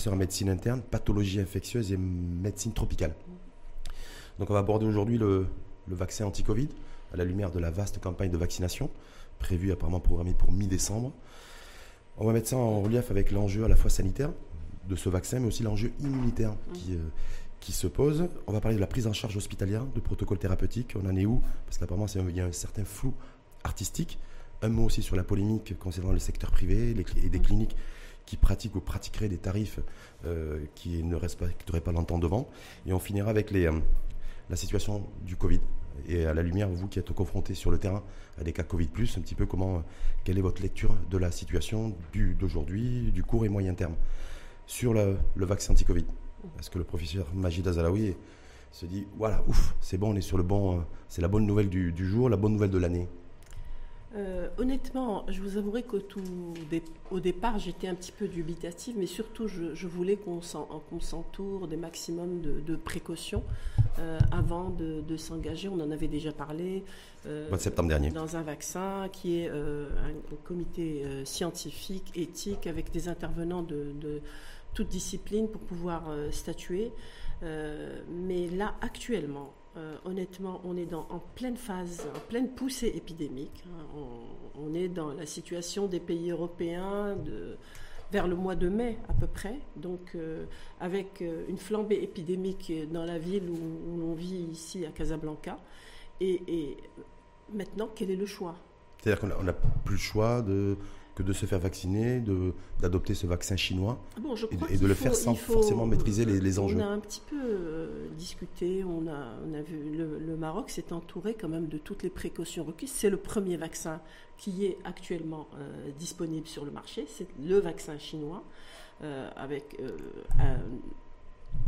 professeur en médecine interne, pathologie infectieuse et médecine tropicale. Donc on va aborder aujourd'hui le, vaccin anti-Covid à la lumière de la vaste campagne de vaccination prévue apparemment programmée pour mi-décembre. On va mettre ça en relief avec l'enjeu à la fois sanitaire de ce vaccin, mais aussi l'enjeu immunitaire qui, euh, qui se pose. On va parler de la prise en charge hospitalière, de protocole thérapeutique. On en est où? Parce qu'apparemment, il y a un certain flou artistique. Un mot aussi sur la polémique concernant le secteur privé et des cliniques qui pratiquent ou pratiqueraient des tarifs euh, qui ne respecteraient pas l'entendement. Et on finira avec les, euh, la situation du Covid. Et à la lumière, vous qui êtes confrontés sur le terrain à des cas Covid, un petit peu comment, euh, quelle est votre lecture de la situation d'aujourd'hui, du court et moyen terme sur le, vaccin anti-Covid? Est-ce que le professeur Majid Azalaoui se dit voilà, ouf, c'est bon, on est sur le bon, c'est la bonne nouvelle du jour, la bonne nouvelle de l'année euh, honnêtement, je vous avouerai qu'au au départ, j'étais un petit peu dubitative, mais surtout, je, voulais qu'on s'entoure des maximums de, précautions euh, avant de, s'engager. On en avait déjà parlé. Euh, septembre dernier. Dans un vaccin qui est un, comité scientifique, éthique, avec des intervenants de, de toute discipline pour pouvoir statuer. mais là, actuellement, euh, honnêtement, on est en pleine phase, en pleine poussée épidémique. Hein. On, est dans la situation des pays européens vers le mois de mai à peu près. Donc, euh, avec euh, une flambée épidémique dans la ville où, où on vit ici à Casablanca. Et maintenant, quel est le choix? C'est-à-dire qu'on n'a plus le choix de de se faire vacciner, d'adopter ce vaccin chinois ah et, de le faire sans forcément maîtriser les, enjeux. On a un petit peu euh, discuté, on a, on a vu le, Maroc s'est entouré quand même de toutes les précautions requises. C'est le premier vaccin qui est actuellement euh, disponible sur le marché, c'est le vaccin chinois. Euh, avec un,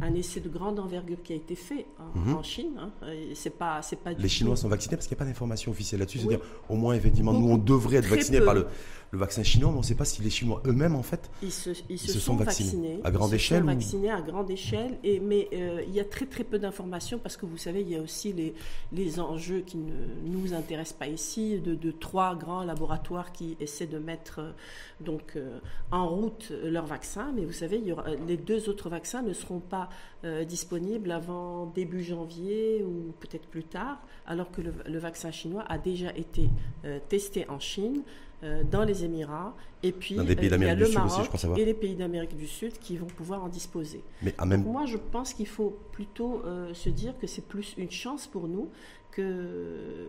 un essai de grande envergure qui a été fait en, mhm. Chine. Hein. C'est pas, c'est pas Les Chinois sont vaccinés parce qu'il n'y a pas d'information officielle là-dessus. C'est-à-dire, au moins, effectivement, nous, on devrait être vaccinés par le, le, vaccin chinois, mais on ne sait pas si les Chinois eux-mêmes, en fait, ils se, ils se, sont, vaccinés, à grande échelle. Sont vaccinés à grande échelle, et, mais euh, il y a très très peu d'informations parce que vous savez, il y a aussi les, les enjeux qui ne nous intéressent pas ici, de, de trois grands laboratoires qui essaient de mettre euh, donc euh, en route leur vaccin, mais vous savez, il y aura, les deux autres vaccins ne seront pas euh, disponible avant début janvier ou peut-être plus tard, alors que le, vaccin chinois a déjà été euh, testé en Chine, euh, dans les Émirats, et puis il y a le Maroc et les pays d'Amérique du Sud qui vont pouvoir en disposer. Mais même... moi, je pense qu'il faut plutôt se dire que c'est plus une chance pour nous que,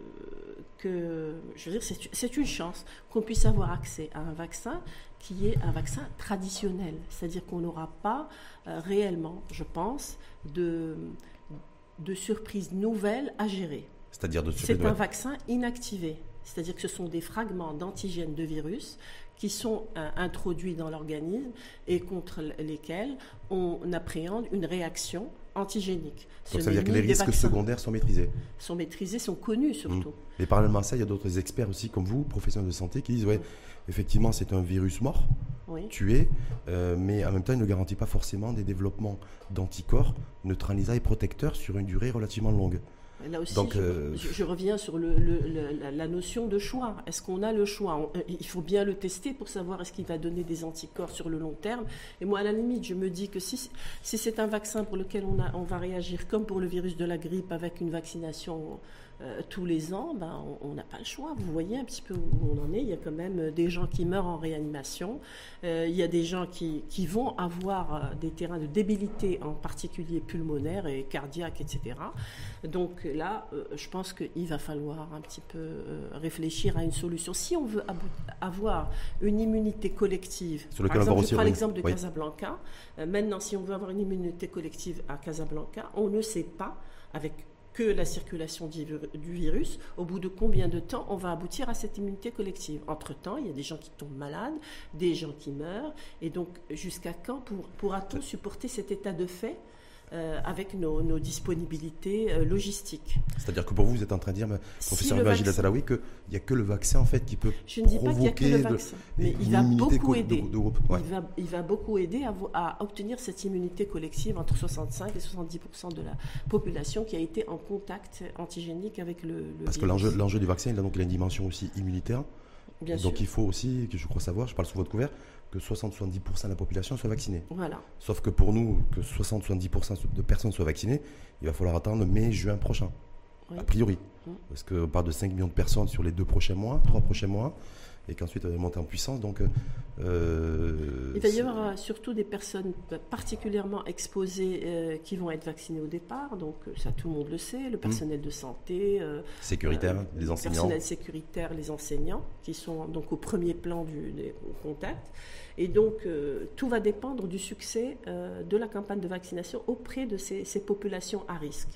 que je veux dire, c'est une chance qu'on puisse avoir accès à un vaccin qui est un vaccin traditionnel, c'est-à-dire qu'on n'aura pas euh, réellement, je pense, de, de surprises nouvelles à gérer. C'est-à-dire de C'est un vaccin inactivé, c'est-à-dire que ce sont des fragments d'antigènes de virus qui sont euh, introduits dans l'organisme et contre lesquels on appréhende une réaction antigénique. Donc ça veut dire que les risques secondaires sont maîtrisés Sont maîtrisés, sont connus surtout. Mmh. Mais parallèlement à ça, il y a d'autres experts aussi comme vous, professionnels de santé, qui disent, ouais, effectivement, c'est un virus mort, tué, euh, mais en même temps, il ne garantit pas forcément des développements d'anticorps neutralisants et protecteurs sur une durée relativement longue. Là aussi, Donc, euh, je, reviens sur le, la, notion de choix. Est-ce qu'on a le choix? Euh, Il faut bien le tester pour savoir est-ce qu'il va donner des anticorps sur le long terme. Et moi, à la limite, je me dis que si, si c'est un vaccin pour lequel on, a, on va réagir comme pour le virus de la grippe avec une vaccination euh, tous les ans, ben, on n'a pas le choix. Vous voyez un petit peu où on en est. Il y a quand même euh, des gens qui meurent en réanimation. Euh, il y a des gens qui, qui vont avoir des terrains de débilité, en particulier pulmonaire et cardiaque, etc. Donc là, je pense qu'il va falloir un petit peu réfléchir à une solution. Si on veut avoir une immunité collective, Sur par exemple, je prends l'exemple de Casablanca. maintenant, si on veut avoir une immunité collective à Casablanca, on ne sait pas avec que la circulation du virus, au bout de combien de temps on va aboutir à cette immunité collective. Entre-temps, il y a des gens qui tombent malades, des gens qui meurent, et donc jusqu'à quand pourra-t-on supporter cet état de fait euh, avec nos, disponibilités euh, logistiques. C'est-à-dire que pour vous, vous êtes en train de dire, professeur si Magid qu'il n'y a que le vaccin en fait qui peut Je ne dis pas qu'il n'y a que le vaccin, mais il va beaucoup aider. il, va, beaucoup aider à, obtenir cette immunité collective entre 65 et 70 de la population qui a été en contact antigénique avec le, Parce que l'enjeu du vaccin, il a donc une dimension aussi immunitaire Bien Donc sûr. il faut aussi, que je crois savoir, je parle sous votre couvert, que 60-70% de la population soit vaccinée. Voilà. Sauf que pour nous, que 60-70% de personnes soient vaccinées, il va falloir attendre mai-juin prochain, Oui. a priori. Mm. Parce qu'on parle de 5 millions de personnes sur les deux prochains mois, trois prochains mois, et qu'ensuite va monter en puissance. Donc, euh, Il va y avoir euh, surtout des personnes particulièrement exposées euh, qui vont être vaccinées au départ. Donc euh, ça, tout le monde le sait. Le personnel de santé, euh, sécuritaire, euh, les le enseignants. personnel sécuritaire, les enseignants, qui sont donc au premier plan du, des contacts. Et donc, euh, tout va dépendre du succès euh, de la campagne de vaccination auprès de ces, ces populations à risque.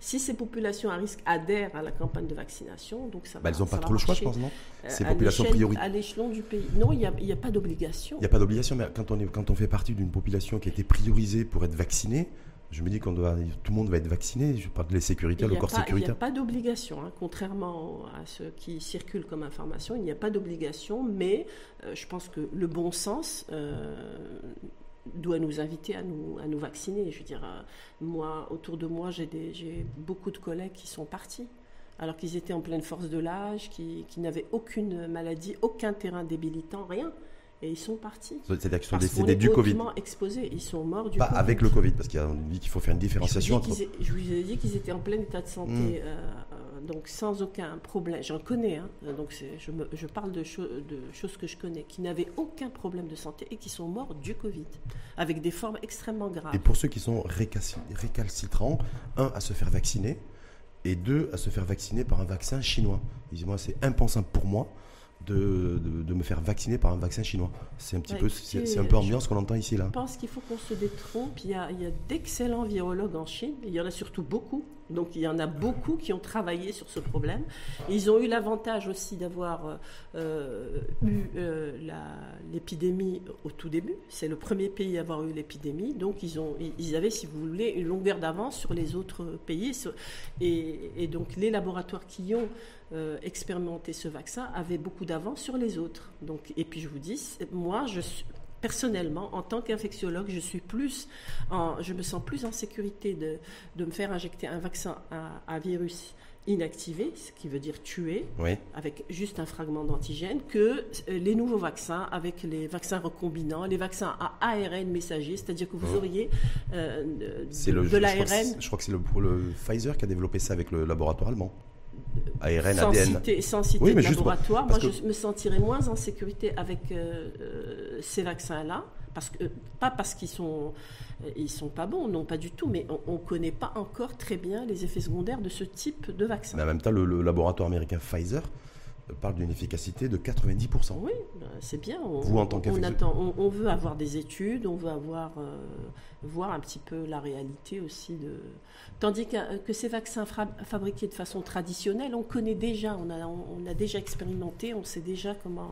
Si ces populations à risque adhèrent à la campagne de vaccination, donc ça Bah, va elles n'ont pas trop le choix, je pense, non euh, Ces populations prioritaires. À l'échelon du pays. Non, il n'y a, pas d'obligation. Il n'y a pas d'obligation, mais quand on, est, quand on fait partie d'une population qui a été priorisée pour être vaccinée, je me dis qu'on doit, tout le monde va être vacciné. Je parle des sécuritaires, Il le n'y corps pas- il y a sécuritaire. pas d'obligation, hein. contrairement à ce qui circule comme information, il n'y a pas d'obligation, mais euh, je pense que le bon sens euh, doit nous inviter à nous, à nous vacciner. Je veux dire, euh, moi, autour de moi, j'ai des- j'ai beaucoup de collègues qui sont partis. Alors qu'ils étaient en pleine force de l'âge, qui, qui n'avaient aucune maladie, aucun terrain débilitant, rien. Et ils sont partis. C'est-à-dire qu'ils sont Parce décédés du Covid. exposés. Ils sont morts du Pas Covid. avec le Covid, parce qu'on dit qu'il faut faire une Je vous, différenciation dis entre. je vous ai dit qu'ils étaient en plein état de santé, Mm. euh, euh, donc sans aucun problème. J'en connais, hein, donc c'est- je, me- je parle de, cho- de choses que je connais, qui n'avaient aucun problème de santé et qui sont morts du Covid, avec des formes extrêmement graves. Et pour ceux qui sont récalci- récalcitrants, un, à se faire vacciner, et deux, à se faire vacciner par un vaccin chinois. Ils disent, moi, c'est impensable pour moi de, de, de me faire vacciner par un vaccin chinois. C'est un petit Ouais, peu, c'est un peu ambiance qu'on entend ici, là. Je pense qu'il faut qu'on se détrompe. Il y a, il y a d'excellents virologues en Chine. Il y en a surtout beaucoup. Donc il y en a beaucoup qui ont travaillé sur ce problème. Ils ont eu l'avantage aussi d'avoir euh, euh, eu euh, la- l'épidémie au tout début. C'est le premier pays à avoir eu l'épidémie. Donc ils, ont, ils avaient, si vous voulez, une longueur d'avance sur les autres pays. Et, et donc les laboratoires qui ont euh, expérimenté ce vaccin avaient beaucoup d'avance sur les autres. Donc, et puis je vous dis, moi, je suis, personnellement, en tant qu'infectiologue, je suis plus, en, je me sens plus en sécurité de, de me faire injecter un vaccin à, à virus inactivé, ce qui veut dire tué, Oui. avec juste un fragment d'antigène, que euh, les nouveaux vaccins, avec les vaccins recombinants, les vaccins à ARN messager, c'est-à-dire que vous Mhm. auriez euh, de, l'ARN je crois que c'est le, le Pfizer qui a développé ça avec le laboratoire allemand. ARN, sans ADN. citer, sans citer Oui, de mais juste laboratoire, moi je me sentirais moins en sécurité avec euh, euh, ces vaccins-là, parce que pas parce qu'ils sont euh, ils sont pas bons, non pas du tout, mais on ne connaît pas encore très bien les effets secondaires de ce type de vaccin. Mais en même temps, le, le laboratoire américain Pfizer euh, parle d'une efficacité de 90%. Oui, ben, c'est bien. On, Vous, en tant on, attend, on, on veut avoir des études, on veut avoir euh, voir un petit peu la réalité aussi de. Tandis que, que ces vaccins fabriqués de façon traditionnelle, on connaît déjà, on a, on a déjà expérimenté, on sait déjà comment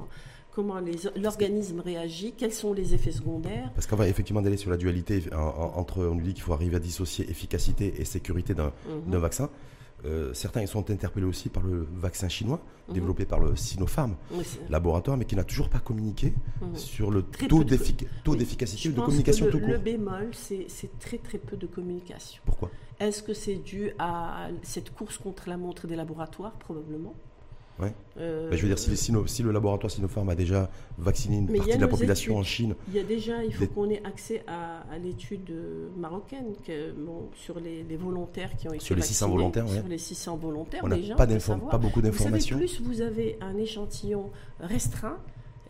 comment l'organisme réagit, quels sont les effets secondaires. Parce qu'on va effectivement d'aller sur la dualité en- en- entre, on nous dit qu'il faut arriver à dissocier efficacité et sécurité d'un d'un vaccin. Euh, certains ils sont interpellés aussi par le vaccin chinois, Mhm. développé par le Sinopharm Oui, laboratoire, mais qui n'a toujours pas communiqué Mhm. sur le Très taux de- d'efficacité ou de communication que tout le, court. le bémol, c'est c'est très très peu de communication. Pourquoi? Est-ce que c'est dû à cette course contre la montre des laboratoires? Probablement. Ouais. Euh, Ben, Je veux dire, si, les Sino- si le laboratoire Sinopharm a déjà vacciné une partie de la population études. en Chine, Il y a déjà, il faut Des- qu'on ait accès à, à l'étude euh, marocaine que, bon, sur les, les volontaires qui ont été Sur les 600 vaccinés, volontaires, ouais. Sur les 600 volontaires, on n'a pas, pas beaucoup d'informations. plus vous avez un échantillon restreint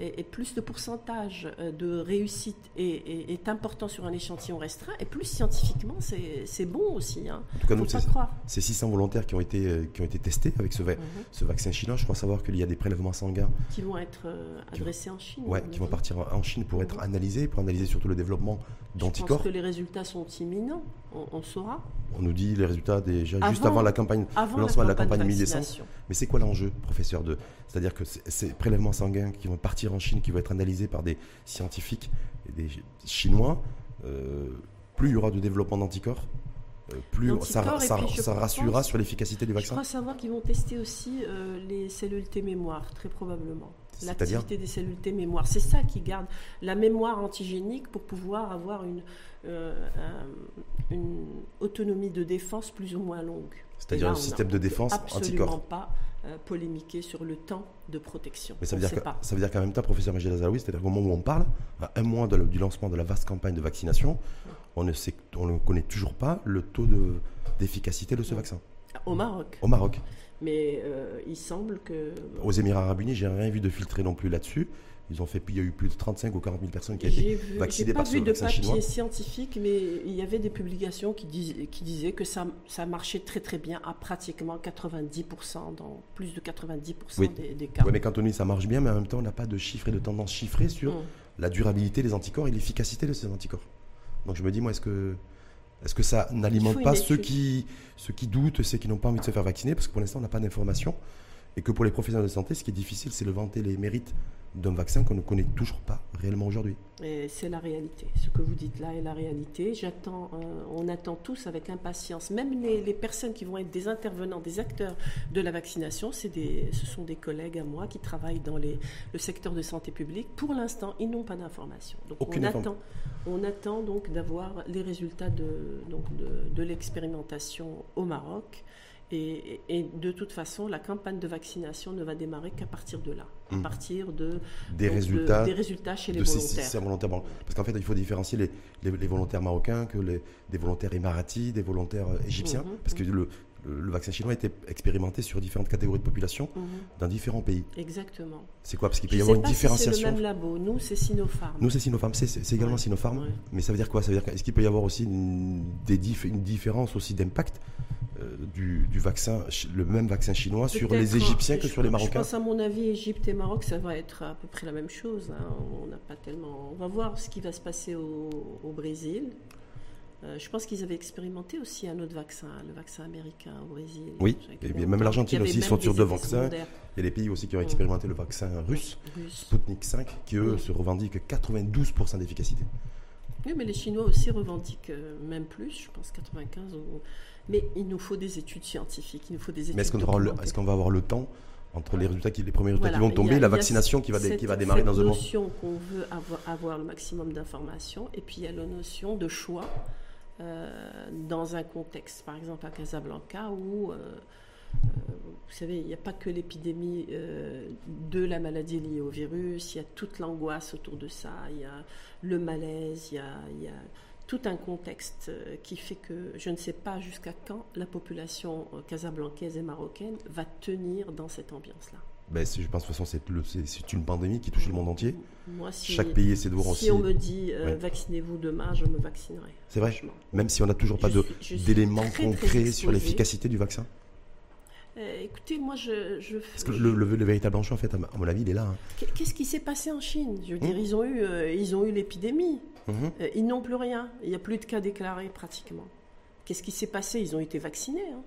et, et plus le pourcentage euh, de réussite est, est- est important sur un échantillon restreint, et plus scientifiquement c'est c'est bon aussi. Hein. En tout cas, Faut nous, pas croire. ces 600 volontaires qui ont été, euh, qui ont été testés avec ce, va- Mhm. ce vaccin chinois. Je crois savoir qu'il y a des prélèvements sanguins Qui vont être euh, adressés en Chine. on qui vont partir en- Chine pour être Mhm. analysés, pour analyser surtout le développement Je d'anticorps. pense que les résultats sont imminents, on, on saura. On nous dit les résultats déjà juste Avant- la campagne, Avant le lancement de la campagne campagne mi-décembre. Mais c'est quoi l'enjeu, professeur de C'est-à-dire que ces prélèvements sanguins qui vont partir en Chine, qui vont être analysés par des scientifiques et des Chinois, euh, plus il y aura de développement d'anticorps, euh, plus ça, je rassurera sur l'efficacité du Je vaccin. crois savoir qu'ils vont tester aussi euh, les cellules T mémoire, très probablement. L'activité des cellules T mémoire. C'est ça qui garde la mémoire antigénique pour pouvoir avoir une, euh, un- une autonomie de défense plus ou moins longue. C'est-à-dire un système de défense absolument anticorps. pas euh, polémiquer sur le temps de protection. Mais ça On veut, dire sait que- pas. ça veut dire qu'en même temps, professeur Majid Azaoui, c'est-à-dire qu'au moment où on parle, à un mois de la- du lancement de la vaste campagne de vaccination, on ne, sait, on ne connaît toujours pas le taux de- d'efficacité de ce Non. vaccin. Au Maroc. Au Maroc. Mais euh, il semble que. Aux Émirats Arabes Unis, j'ai rien vu de filtré non plus là-dessus. Ils ont fait, il y a eu plus de 35 ou 40 000 personnes qui ont été vu- vaccinées pas par ce vu de vaccin papier chinois. scientifique, mais il y avait des publications qui, disaient- qui disaient que ça, ça marchait très très bien à pratiquement 90%, dans plus de 90% Oui. des, des cas. Oui, mais quand on dit ça marche bien, mais en même temps, on n'a pas de chiffres et de tendances chiffrées sur Mm. la durabilité des anticorps et l'efficacité de ces anticorps. Donc je me dis, moi, est-ce que, est-ce que ça n'alimente pas ceux qui, ceux qui doutent, ceux qui n'ont pas envie de se faire vacciner? Parce que pour l'instant, on n'a pas d'informations. Et que pour les professionnels de santé, ce qui est difficile, c'est de vanter les mérites d'un vaccin qu'on ne connaît toujours pas réellement aujourd'hui. Et c'est la réalité. Ce que vous dites là est la réalité. J'attends, euh, on attend tous avec impatience. Même les, les personnes qui vont être des intervenants, des acteurs de la vaccination, c'est des, ce sont des collègues à moi qui travaillent dans les, le secteur de santé publique. Pour l'instant, ils n'ont pas d'informations. Donc Aucune on attend, on attend donc d'avoir les résultats de, donc de, de l'expérimentation au Maroc. Et, et de toute façon, la campagne de vaccination ne va démarrer qu'à partir de là, à Mhm. partir de, Des donc de- résultats des résultats chez les de volontaires. ces volontaires. Bon, Parce qu'en fait, il faut différencier les, les- les volontaires marocains que les, des volontaires émiratis, des volontaires euh, égyptiens. Mhm, Parce que le, le- le vaccin chinois a été expérimenté sur différentes catégories de population Mhm. dans différents pays. Exactement. C'est quoi? Parce qu'il peut y avoir une si c'est différenciation. le même labo. Nous, c'est Sinopharm. Nous, c'est Sinopharm, c'est également Ouais, Sinopharm. ouais. Mais ça veut dire quoi? Ça veut dire qu'est-ce qu'il peut y avoir aussi une, des dif- une différence aussi d'impact du, du vaccin, le même vaccin chinois sur les Égyptiens que je- sur les Je Marocains pense à mon avis, Égypte et Maroc, ça va être à peu près la même chose. hein. On n'a pas tellement. On va voir ce qui va se passer au, au Brésil. Euh, je pense qu'ils avaient expérimenté aussi un autre vaccin, le vaccin américain au Brésil. Oui, et bien même l'Argentine aussi, ils sont sur deux vaccins. Il y a des pays aussi qui ont expérimenté le vaccin russe. Sputnik 5, qui eux se revendiquent 92% d'efficacité. Oui, mais les Chinois aussi revendiquent euh, même plus, je pense 95. ou- Mais il nous faut des études scientifiques, il nous faut des études. Mais est-ce qu'on le- va avoir le temps entre les résultats qui, les premiers résultats Voilà, qui vont il y tomber, a- il y la a vaccination qui va, dé- cette- qui va démarrer cette dans un mois notion qu'on veut avoir, avoir le maximum d'informations, et puis il y a la notion de choix euh, dans un contexte, par exemple à Casablanca, où, euh, euh, vous savez, il n'y a pas que l'épidémie euh, de la maladie liée au virus, il y a toute l'angoisse autour de ça, il y a le malaise, il y a, il y a tout un contexte euh, qui fait que je ne sais pas jusqu'à quand la population euh, casablancaise et marocaine va tenir dans cette ambiance-là. ben, Je pense de toute façon c'est une pandémie qui touche le monde entier. Moi, si, Chaque pays essaie de voir si aussi. on me dit euh, Ouais. vaccinez-vous demain, je me vaccinerai. C'est vrai. Même si on n'a toujours pas d'éléments très concrets sur l'efficacité du vaccin. Euh, écoutez, moi, je. je- Parce que le, le- le véritable enjeu, en fait, à mon avis, il est là. hein. Qu'est-ce qui s'est passé en Chine? Je veux dire, Hmm. ils ont eu, euh, ils ont eu l'épidémie. Mhm. Euh, ils n'ont plus rien. Il n'y a plus de cas déclarés pratiquement. Qu'est-ce qui s'est passé? Ils ont été vaccinés. hein.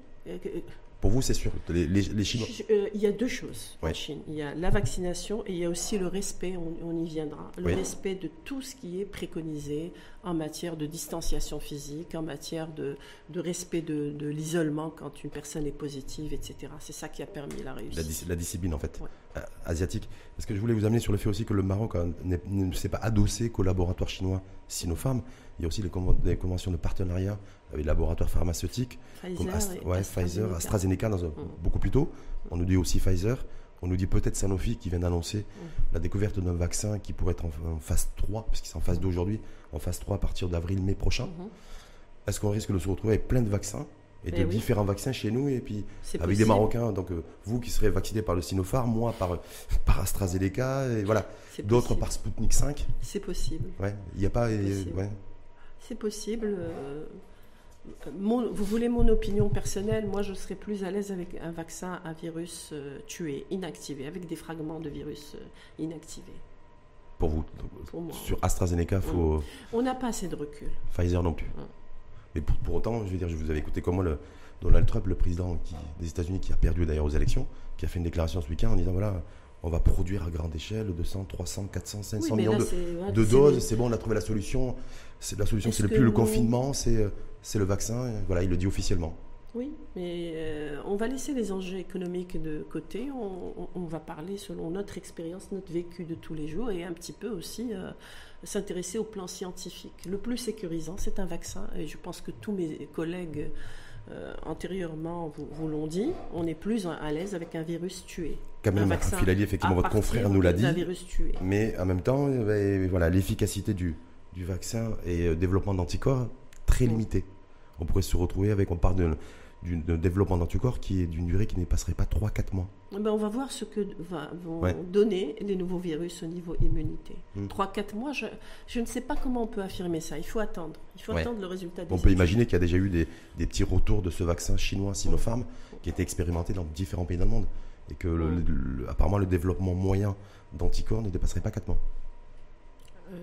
Pour vous, c'est sûr. Les, les- les Chinois. Je- euh, il y a deux choses en. Chine. Il y a la vaccination et il y a aussi le respect, on, on y viendra, le Oui. respect de tout ce qui est préconisé en matière de distanciation physique, en matière de, de respect de, de l'isolement quand une personne est positive, etc. C'est ça qui a permis la La, réussite. dis- la discipline en fait Ouais. euh, asiatique. Parce que je voulais vous amener sur le fait aussi que le Maroc n'est- ne s'est pas adossé qu'au laboratoire chinois Sinopharm. Il y a aussi les, conven- des conventions de partenariat les laboratoires pharmaceutiques comme Pfizer, et ouais, Pfizer, AstraZeneca. AstraZeneca dans un- Mm. beaucoup plus tôt. On nous dit aussi Pfizer. On nous dit peut-être Sanofi qui vient d'annoncer Mm. la découverte d'un vaccin qui pourrait être en, en phase 3, parce qu'il est en phase 2 aujourd'hui, en phase 3 à partir d'avril-mai prochain. Mhm. Est-ce qu'on risque de se retrouver avec plein de vaccins et de Eh oui. différents vaccins chez nous et puis avec des. Marocains, donc euh, vous qui serez vaccinés par le Sinopharm, moi par, par AstraZeneca, et voilà, d'autres par Sputnik 5. C'est possible. Ouais, il n'y a pas. C'est euh, ouais. C'est possible. euh, mon- vous voulez mon opinion personnelle Moi, je serais plus à l'aise avec un vaccin à virus euh, tué, inactivé, avec des fragments de virus euh, inactivés. Pour vous. Pour moi. Sur AstraZeneca, il faut On n'a pas assez de recul. Pfizer non plus. Mm. Mais pour, pour autant, je veux dire, je vous avais écouté comment le Donald Trump, le président qui- des États-Unis, qui a perdu d'ailleurs aux élections, qui a fait une déclaration ce week-end en disant voilà, on va produire à grande échelle 200, 300, 400, 500 Oui, mais millions là, de, doses, c'est bon, on a trouvé la solution. C'est la solution, c'est le plus le confinement, c'est euh, c'est le vaccin. et Voilà, il le dit officiellement. Oui, mais euh, on va laisser les enjeux économiques de côté. On, on- on va parler selon notre expérience, notre vécu de tous les jours et un petit peu aussi euh, s'intéresser au plan scientifique. Le plus sécurisant, c'est un vaccin et je pense que tous mes collègues antérieurement, vous, vous l'ont dit, on est plus à l'aise avec un virus tué. Quand même, Filali, effectivement, votre confrère nous l'a dit. Virus tué. Mais en même temps, voilà, l'efficacité du, du vaccin et développement d'anticorps très limité. On pourrait se retrouver avec, on parle de d'un développement d'anticorps qui est d'une durée qui ne passerait pas 3-4 mois. Eh ben on va voir ce que vont donner les nouveaux virus au niveau immunité. 3-4 hmm. mois, je, je, ne sais pas comment on peut affirmer ça. Il faut attendre. Il faut attendre le résultat des On peut imaginer qu'il y a déjà eu des, des, petits retours de ce vaccin chinois Sinopharm qui a été expérimenté dans différents pays dans le monde. Et que le, apparemment le développement moyen d'anticorps ne dépasserait pas 4 mois. Euh,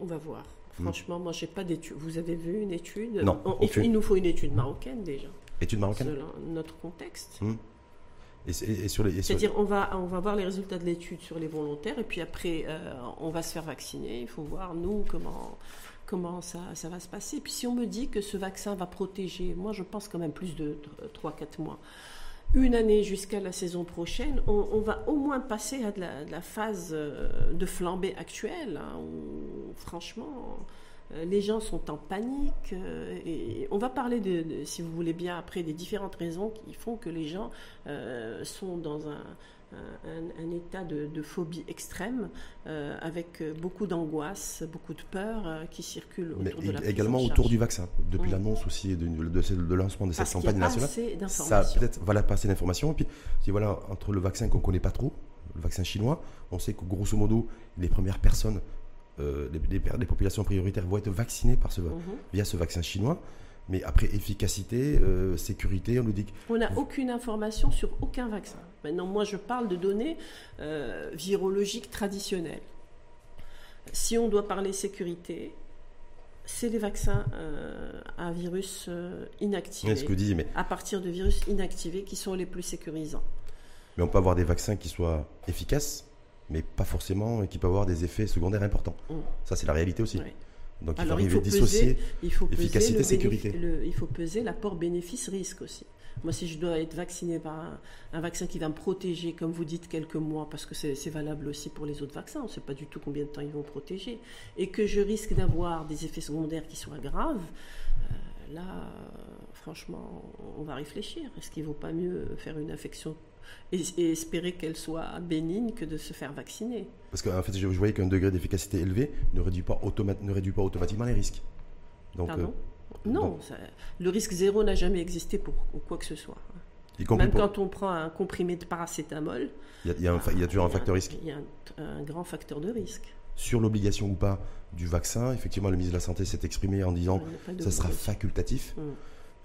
on va voir. Hmm. Franchement, moi, j'ai pas d'étude. Vous avez vu une étude Non. il, nous faut une étude marocaine déjà. Étude marocaine Selon notre contexte. Hmm. Et, C'est-à-dire, on va, on va voir les résultats de l'étude sur les volontaires, et puis après, euh, on va se faire vacciner. Il faut voir, nous, comment, comment ça, ça va se passer. Et puis, si on me dit que ce vaccin va protéger, moi, je pense quand même plus de 3-4 mois, une année jusqu'à la saison prochaine, on, va au moins passer à de la, phase euh, de flambée actuelle, hein, où, franchement euh, les gens sont en panique euh, et on va parler de, si vous voulez bien après des différentes raisons qui font que les gens sont dans un, état de, phobie extrême avec beaucoup d'angoisse, beaucoup de peur qui circulent autour de la également autour du vaccin. Depuis l'annonce aussi de, de, lancement de cette campagne nationale, ça peut-être voilà passer d'informations. Et puis si voilà entre le vaccin qu'on connaît pas trop, le vaccin chinois, on sait que grosso modo les premières personnes euh, les, populations prioritaires vont être vaccinées par ce, mhm. via ce vaccin chinois. Mais après, efficacité, euh, sécurité, on nous dit que... On n'a aucune information sur aucun vaccin. Maintenant, moi, je parle de données euh, virologiques traditionnelles. Si on doit parler sécurité, c'est les vaccins à virus inactivés. Ce que dit, mais... À partir de virus inactivés qui sont les plus sécurisants. Mais on peut avoir des vaccins qui soient efficaces, mais pas forcément, et qui peut avoir des effets secondaires importants. Mm. Ça, c'est la réalité aussi. Donc il faut arriver à dissocier efficacité, sécurité. il faut peser l'apport bénéfice-risque aussi. Moi, si je dois être vacciné par un, vaccin qui va me protéger, comme vous dites, quelques mois, parce que c'est valable aussi pour les autres vaccins, on ne sait pas du tout combien de temps ils vont protéger, et que je risque d'avoir des effets secondaires qui soient graves, euh, là, franchement, on va réfléchir. Est-ce qu'il ne vaut pas mieux faire une infection et, espérer qu'elle soit bénigne que de se faire vacciner. Parce qu'en fait, je, voyais qu'un degré d'efficacité élevé ne réduit, pas ne réduit pas automatiquement les risques. Donc, euh, non, le risque zéro n'a jamais existé pour quoi que ce soit. Même quand on prend un comprimé de paracétamol, il y, a, toujours un facteur risque. Il y a un, grand facteur de risque. Sur l'obligation ou pas du vaccin, effectivement, le ministre de la Santé s'est exprimé en disant que ça sera facultatif. Mm.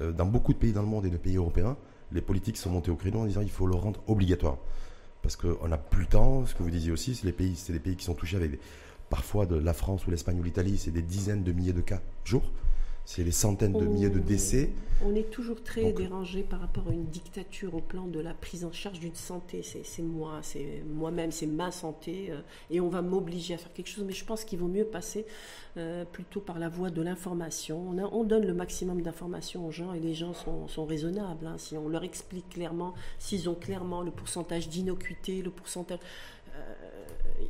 Euh, dans beaucoup de pays dans le monde et de pays européens, les politiques sont montés au créneau en disant qu'il faut le rendre obligatoire. Parce qu'on n'a plus le temps, ce que vous disiez aussi, c'est les pays, c'est des pays qui sont touchés avec parfois de la France ou l'Espagne ou l'Italie, c'est des dizaines de milliers de cas jour c'est les centaines de milliers de décès. On est toujours très dérangé par rapport à une dictature au plan de la prise en charge d'une santé. C'est moi, c'est moi-même, c'est ma santé, euh, et on va m'obliger à faire quelque chose. Mais je pense qu'il vaut mieux passer euh, plutôt par la voie de l'information. On, donne le maximum d'informations aux gens, et les gens sont, raisonnables. Hein. si on leur explique clairement, s'ils ont clairement le pourcentage d'innocuité, le pourcentage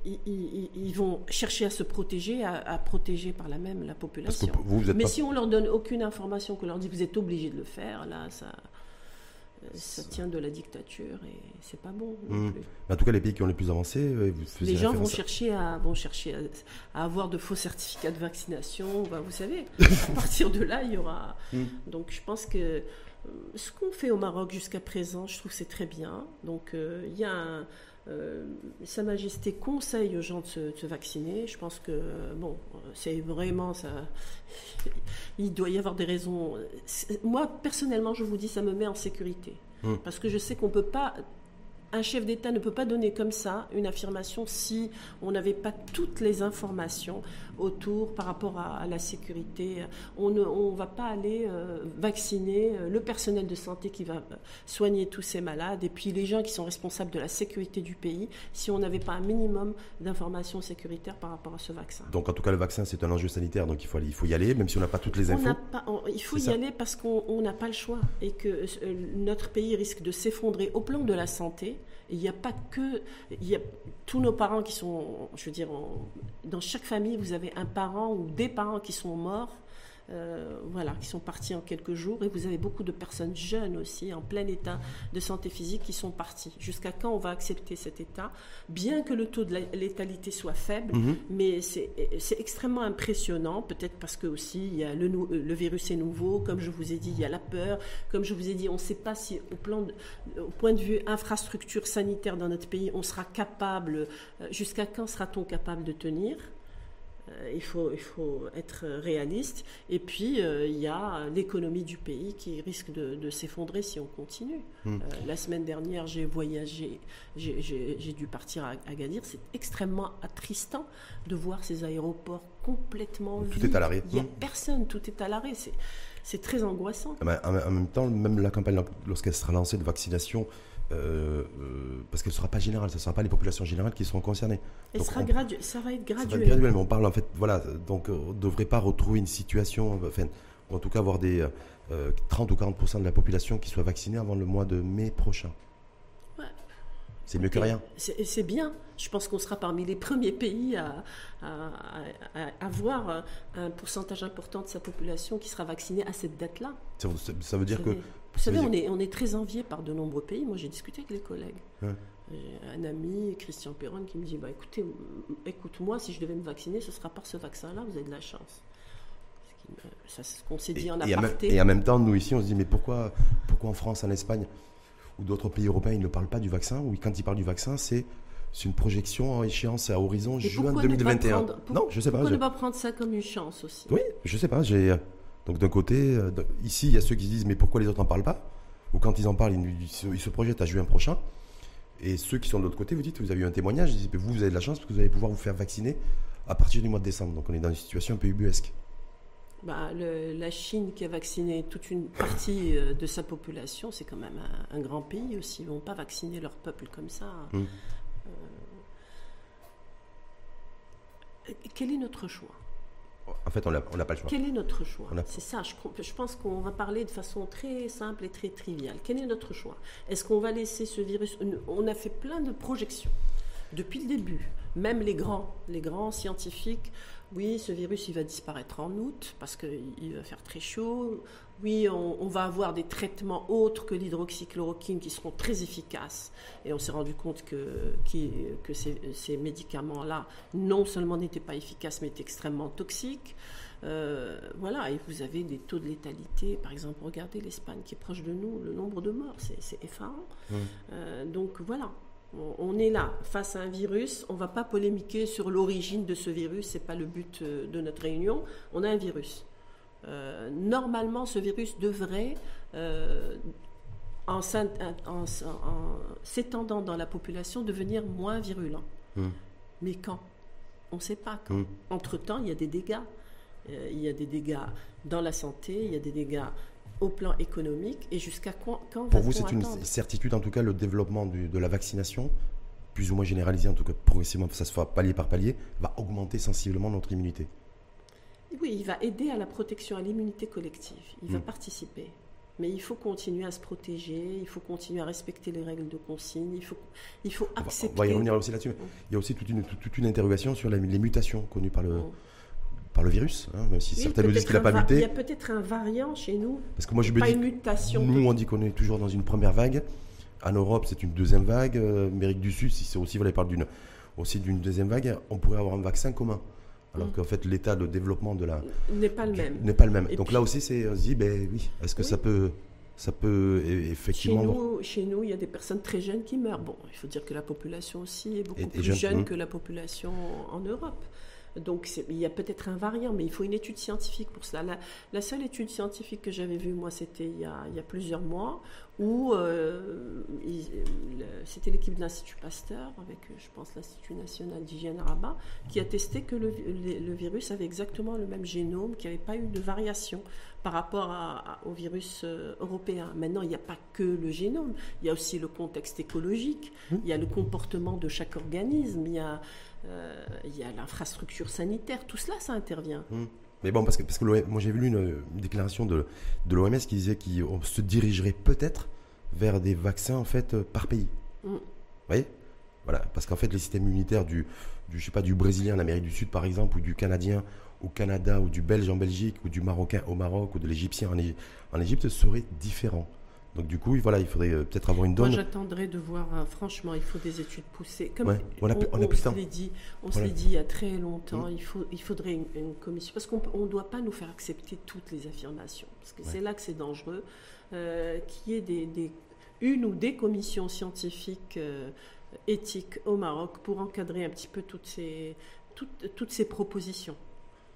ils, vont chercher à se protéger, à, protéger par la même la population. Mais si on leur donne aucune information, qu'on leur dit vous êtes obligé de le faire, là, ça, ça tient de la dictature et c'est pas bon. Hmm. En tout cas, les pays qui ont les plus avancé, euh, les gens vont chercher, à, vont chercher à, avoir de faux certificats de vaccination. vous savez, à partir de là, il y aura. Hmm. Donc, je pense que euh, ce qu'on fait au Maroc jusqu'à présent, je trouve c'est très bien. Donc, euh, il y a un euh, Sa Majesté conseille aux gens de se, vacciner. Je pense que, bon, c'est vraiment ça. Il doit y avoir des raisons. Moi, personnellement, je vous dis, ça me met en sécurité. Hum. Parce que je sais qu'on ne peut pas un chef d'État ne peut pas donner comme ça une affirmation si on n'avait pas toutes les informations autour par rapport à, la sécurité. On ne on va pas aller euh, vacciner euh, le personnel de santé qui va soigner tous ces malades et puis les gens qui sont responsables de la sécurité du pays si on n'avait pas un minimum d'informations sécuritaires par rapport à ce vaccin. Donc en tout cas le vaccin c'est un enjeu sanitaire donc il faut, il faut y aller même si on n'a pas toutes les infos. il faut y aller parce qu'on n'a pas le choix et que euh, notre pays risque de s'effondrer au plan de la santé il n'y a pas que. Il y a tous nos parents qui sont. Je veux dire, dans chaque famille, vous avez un parent ou des parents qui sont morts euh, voilà, qui sont partis en quelques jours. Et vous avez beaucoup de personnes jeunes aussi, en plein état de santé physique, qui sont partis. Jusqu'à quand on va accepter cet état Bien que le taux de létalité soit faible, mhm. mais c'est extrêmement impressionnant, peut-être parce que aussi il y a le, le, virus est nouveau, comme je vous ai dit, il y a la peur, comme je vous ai dit, on ne sait pas si au, plan au point de vue infrastructure sanitaire dans notre pays, on sera capable, euh, jusqu'à quand sera-t-on capable de tenir euh, il faut, il faut être réaliste. Et puis, euh, il y a l'économie du pays qui risque de, s'effondrer si on continue. Hmm. Euh, la semaine dernière, j'ai voyagé, j'ai dû partir à Agadir. C'est extrêmement attristant de voir ces aéroports complètement tout vides. Est à l'arrêt. Il n'y a hmm. personne, tout est à l'arrêt. C'est très angoissant. Ah ben, en même temps, même la campagne, lorsqu'elle sera lancée de vaccination, euh, euh, parce qu'elle ne sera pas générale, ce ne sera pas les populations générales qui seront concernées. sera ça va être graduel. Ça graduel, mais on parle en fait, voilà, donc on ne devrait pas retrouver une situation, enfin, ou en tout cas avoir des 30 euh, ou 40% de la population qui soit vaccinée avant le mois de mai prochain. C'est mieux que rien. C'est bien. Je pense qu'on sera parmi les premiers pays à, avoir un pourcentage important de sa population qui sera vaccinée à cette date-là. Ça, veut dire que... Vous savez, on est, on est très envié par de nombreux pays. Moi, j'ai discuté avec les collègues. J'ai un ami, Christian Perron, qui me dit bah, écoutez, écoute-moi, si je devais me vacciner, ce sera par ce vaccin-là, vous avez de la chance. C'est ce qu'on s'est dit en aparté. Et en, même temps, nous ici, on se dit mais pourquoi, pourquoi en France, en Espagne, ou d'autres pays européens, ils ne parlent pas du vaccin, ou quand ils parlent du vaccin, c'est une projection en échéance à horizon juin 2021. non, je sais pas. Pourquoi ne pas prendre ça comme une chance aussi? Oui, je sais pas. J'ai donc d'un côté, euh, ici, il y a ceux qui se disent mais pourquoi les autres n'en parlent pas? Ou quand ils en parlent, ils, se, projettent à juin prochain. Et ceux qui sont de l'autre côté, vous dites, vous avez eu un témoignage, ils disent, vous, vous avez de la chance parce que vous allez pouvoir vous faire vacciner à partir du mois de décembre. Donc on est dans une situation un peu ubuesque. Bah, la Chine qui a vacciné toute une partie euh, de sa population, c'est quand même un, grand pays aussi. Ils ne vont pas vacciner leur peuple comme ça. Hum. Euh, quel est notre choix? En fait, on n'a pas le choix. Quel est notre choix C'est ça, je, pense qu'on va parler de façon très simple et très triviale. Quel est notre choix Est-ce qu'on va laisser ce virus On a fait plein de projections depuis le début. Même les grands, les grands scientifiques, oui, ce virus, il va disparaître en août parce qu'il va faire très chaud. Oui, on, va avoir des traitements autres que l'hydroxychloroquine qui seront très efficaces. Et on s'est rendu compte que, que ces, médicaments-là, non seulement n'étaient pas efficaces, mais étaient extrêmement toxiques. Euh, voilà, et vous avez des taux de létalité. Par exemple, regardez l'Espagne qui est proche de nous, le nombre de morts, c'est effarant. Euh, donc voilà, on est là face à un virus. On ne va pas polémiquer sur l'origine de ce virus. Ce n'est pas le but euh, de notre réunion. On a un virus. Euh, normalement, ce virus devrait, euh, en, s'étendant dans la population, devenir moins virulent. Hmm. Mais quand? On ne sait pas quand. Hmm. Entre-temps, il y a des dégâts. il y a des dégâts dans la santé, il y a des dégâts au plan économique et jusqu'à quand, quand Pour vous, c'est une certitude, en tout cas, le développement de la vaccination, plus ou moins généralisé, en tout cas progressivement, ça se fera palier par palier, va augmenter sensiblement notre immunité. Oui, il va aider à la protection, à l'immunité collective. Il va hmm. participer. Mais il faut continuer à se protéger, il faut continuer à respecter les règles de consigne, il faut, il faut accepter. On va y revenir aussi là-dessus. Il y a aussi toute une, toute une interrogation sur les, mutations connues par le, par le virus, hein, même si certains nous disent qu'il n'a pas muté. Il y a peut-être un variant chez nous. Parce que moi, je me pas une mutation. Nous, on dit qu'on est toujours dans une première vague. En Europe, c'est une deuxième vague. Euh, Amérique du Sud, si c'est aussi, vous parle d'une aussi d'une deuxième vague, on pourrait avoir un vaccin commun. Alors mm. qu'en fait, l'état de développement de la n'est pas le même. N'est pas le même. Donc là aussi, c'est on se dit, ben oui, est-ce que ça peut ça peut effectivement. Chez nous, chez nous, il y a des personnes très jeunes qui meurent. Bon, il faut dire que la population aussi est beaucoup plus jeune mm. que la population en Europe. Donc il y a peut-être un variant, mais il faut une étude scientifique pour cela. La, seule étude scientifique que j'avais vue, moi, c'était il, y a plusieurs mois, où euh, c'était l'équipe de l'Institut Pasteur, avec, je pense, l'Institut national d'hygiène Rabat, qui a testé que le, virus avait exactement le même génome, qu'il n'y avait pas eu de variation par rapport au virus euh, européen. Maintenant, il n'y a pas que le génome, il y a aussi le contexte écologique, mmh. il y a le comportement de chaque organisme, il y a euh, il y a l'infrastructure sanitaire, tout cela, ça intervient. Hum. Mais bon, parce que, parce que moi j'ai vu une, déclaration de, de l'OMS qui disait qu'on se dirigerait peut-être vers des vaccins en fait euh, par pays. Hum. Vous voyez? Voilà, parce qu'en fait les systèmes immunitaires du, du, je sais pas, du Brésilien, l'Amérique du Sud par exemple, ou du Canadien, au Canada ou du Belge en Belgique ou du Marocain au Maroc ou de l'Égyptien en, Égypte serait différent. Donc du coup, voilà, il faudrait euh, peut-être avoir une donne. Moi, j'attendrai de voir. Euh, franchement, il faut des études poussées. Comme on, a, on, se l'est dit, on se dit il y a très longtemps. Mm. Il faut, il faudrait une, commission parce qu'on ne doit pas nous faire accepter toutes les affirmations, parce que c'est là que c'est dangereux. Euh, qu'il y ait des, une ou des commissions scientifiques éthiques au Maroc pour encadrer un petit peu toutes ces, toutes, toutes ces propositions,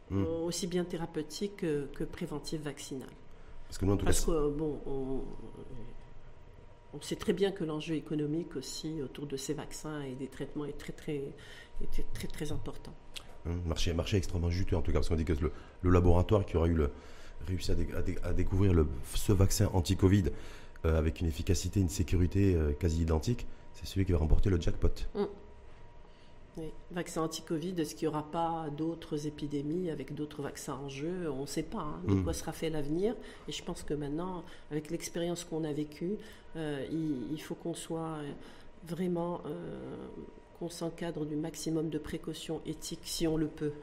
mm. aussi bien thérapeutiques que, que préventives vaccinales. Parce que nous, en tout Parce que, bon, on, sait très bien que l'enjeu économique aussi autour de ces vaccins et des traitements est très, très, très, très, très important. Hum, marché, marché extrêmement juteux, en tout cas, parce qu'on dit que le, laboratoire qui aura eu le, réussi à, découvrir le, ce vaccin anti-Covid euh, avec une efficacité, une sécurité euh, quasi identique, c'est celui qui va remporter le jackpot. Vaccin anti-Covid, est-ce qu'il n'y aura pas d'autres épidémies avec d'autres vaccins en jeu? On ne sait pas hein, de mm. quoi sera fait l'avenir. Et je pense que maintenant, avec l'expérience qu'on a vécue, euh, il, faut qu'on soit vraiment, euh, qu'on s'encadre du maximum de précautions éthiques si on le peut.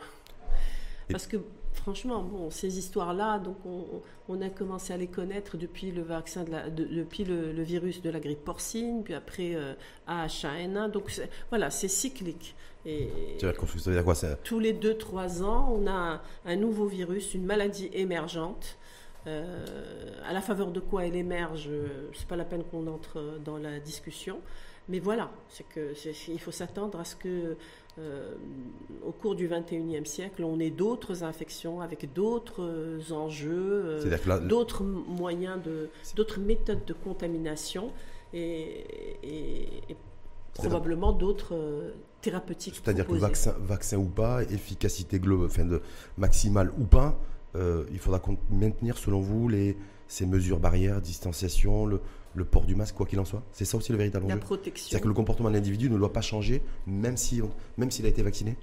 Parce que franchement, bon, ces histoires-là, donc on, a commencé à les connaître depuis le vaccin, de la, depuis le, virus de la grippe porcine, puis après euh, AH1N1. Donc voilà, c'est cyclique. Et quoi ça? Tous les 2-3 ans, on a un, nouveau virus, une maladie émergente. Euh, à la faveur de quoi elle émerge, c'est pas la peine qu'on entre dans la discussion. Mais voilà, c'est que il faut s'attendre à ce que euh, au cours du 21e siècle, on ait d'autres infections avec d'autres enjeux, euh, d'autres moyens, de, d'autres méthodes de contamination et, probablement d'autres euh, thérapeutiques. C'est-à-dire que vaccin, vaccin ou pas, efficacité globale, enfin de, maximale ou pas, il faudra maintenir selon vous les, ces mesures barrières, distanciation, le, le port du masque, quoi qu'il en soit. C'est ça aussi le véritable enjeu. La protection. C'est-à-dire que le comportement de l'individu ne doit pas changer, même s'il si a été vacciné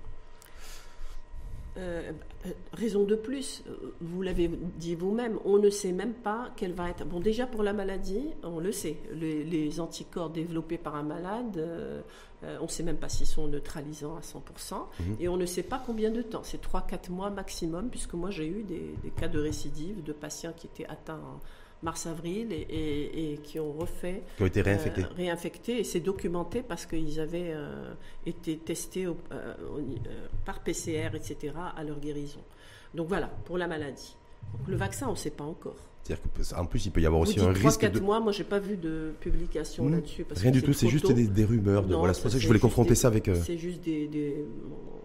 euh, euh, raison de plus, vous l'avez dit vous-même, on ne sait même pas quelle va être. Bon, déjà pour la maladie, on le sait. Les, anticorps développés par un malade, euh, on ne sait même pas s'ils sont neutralisants à 100%. Mhm. Et on ne sait pas combien de temps. C'est 3-4 mois maximum, puisque moi j'ai eu des, des, cas de récidive de patients qui étaient atteints mars-avril et, qui ont refait. Qui ont été réinfectés. Euh, réinfectés et c'est documenté parce qu'ils avaient euh, été testés euh, par PCR, etc., à leur guérison. Donc voilà, pour la maladie. le vaccin, on ne sait pas encore. C'est-à-dire qu'en plus, il peut y avoir aussi un risque. 4 mois, moi, j'ai pas vu de publication hmm. là-dessus. Rien du tout, c'est juste des, rumeurs. De, voilà, c'est pour ça que je voulais confronter ça avec. C'est juste des.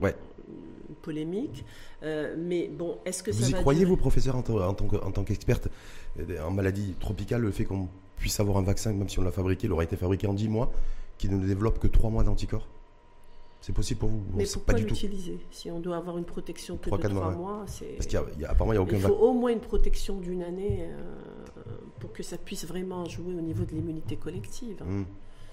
ouais polémiques. mais bon, est-ce que vous ça y croyez, vous, professeur, en, tant qu'experte en maladie tropicale, le fait qu'on puisse avoir un vaccin, même si on l'a fabriqué, il aura été fabriqué en 10 mois, qui ne développe que 3 mois d'anticorps? C'est possible pour vous? Mais pourquoi l'utiliser? Si on doit avoir une protection que 3, de 3 mois, c'est... Parce qu'apparemment, il n'y a aucun... Il faut au moins une protection d'une année euh, pour que ça puisse vraiment jouer au niveau de l'immunité collective. Mmh.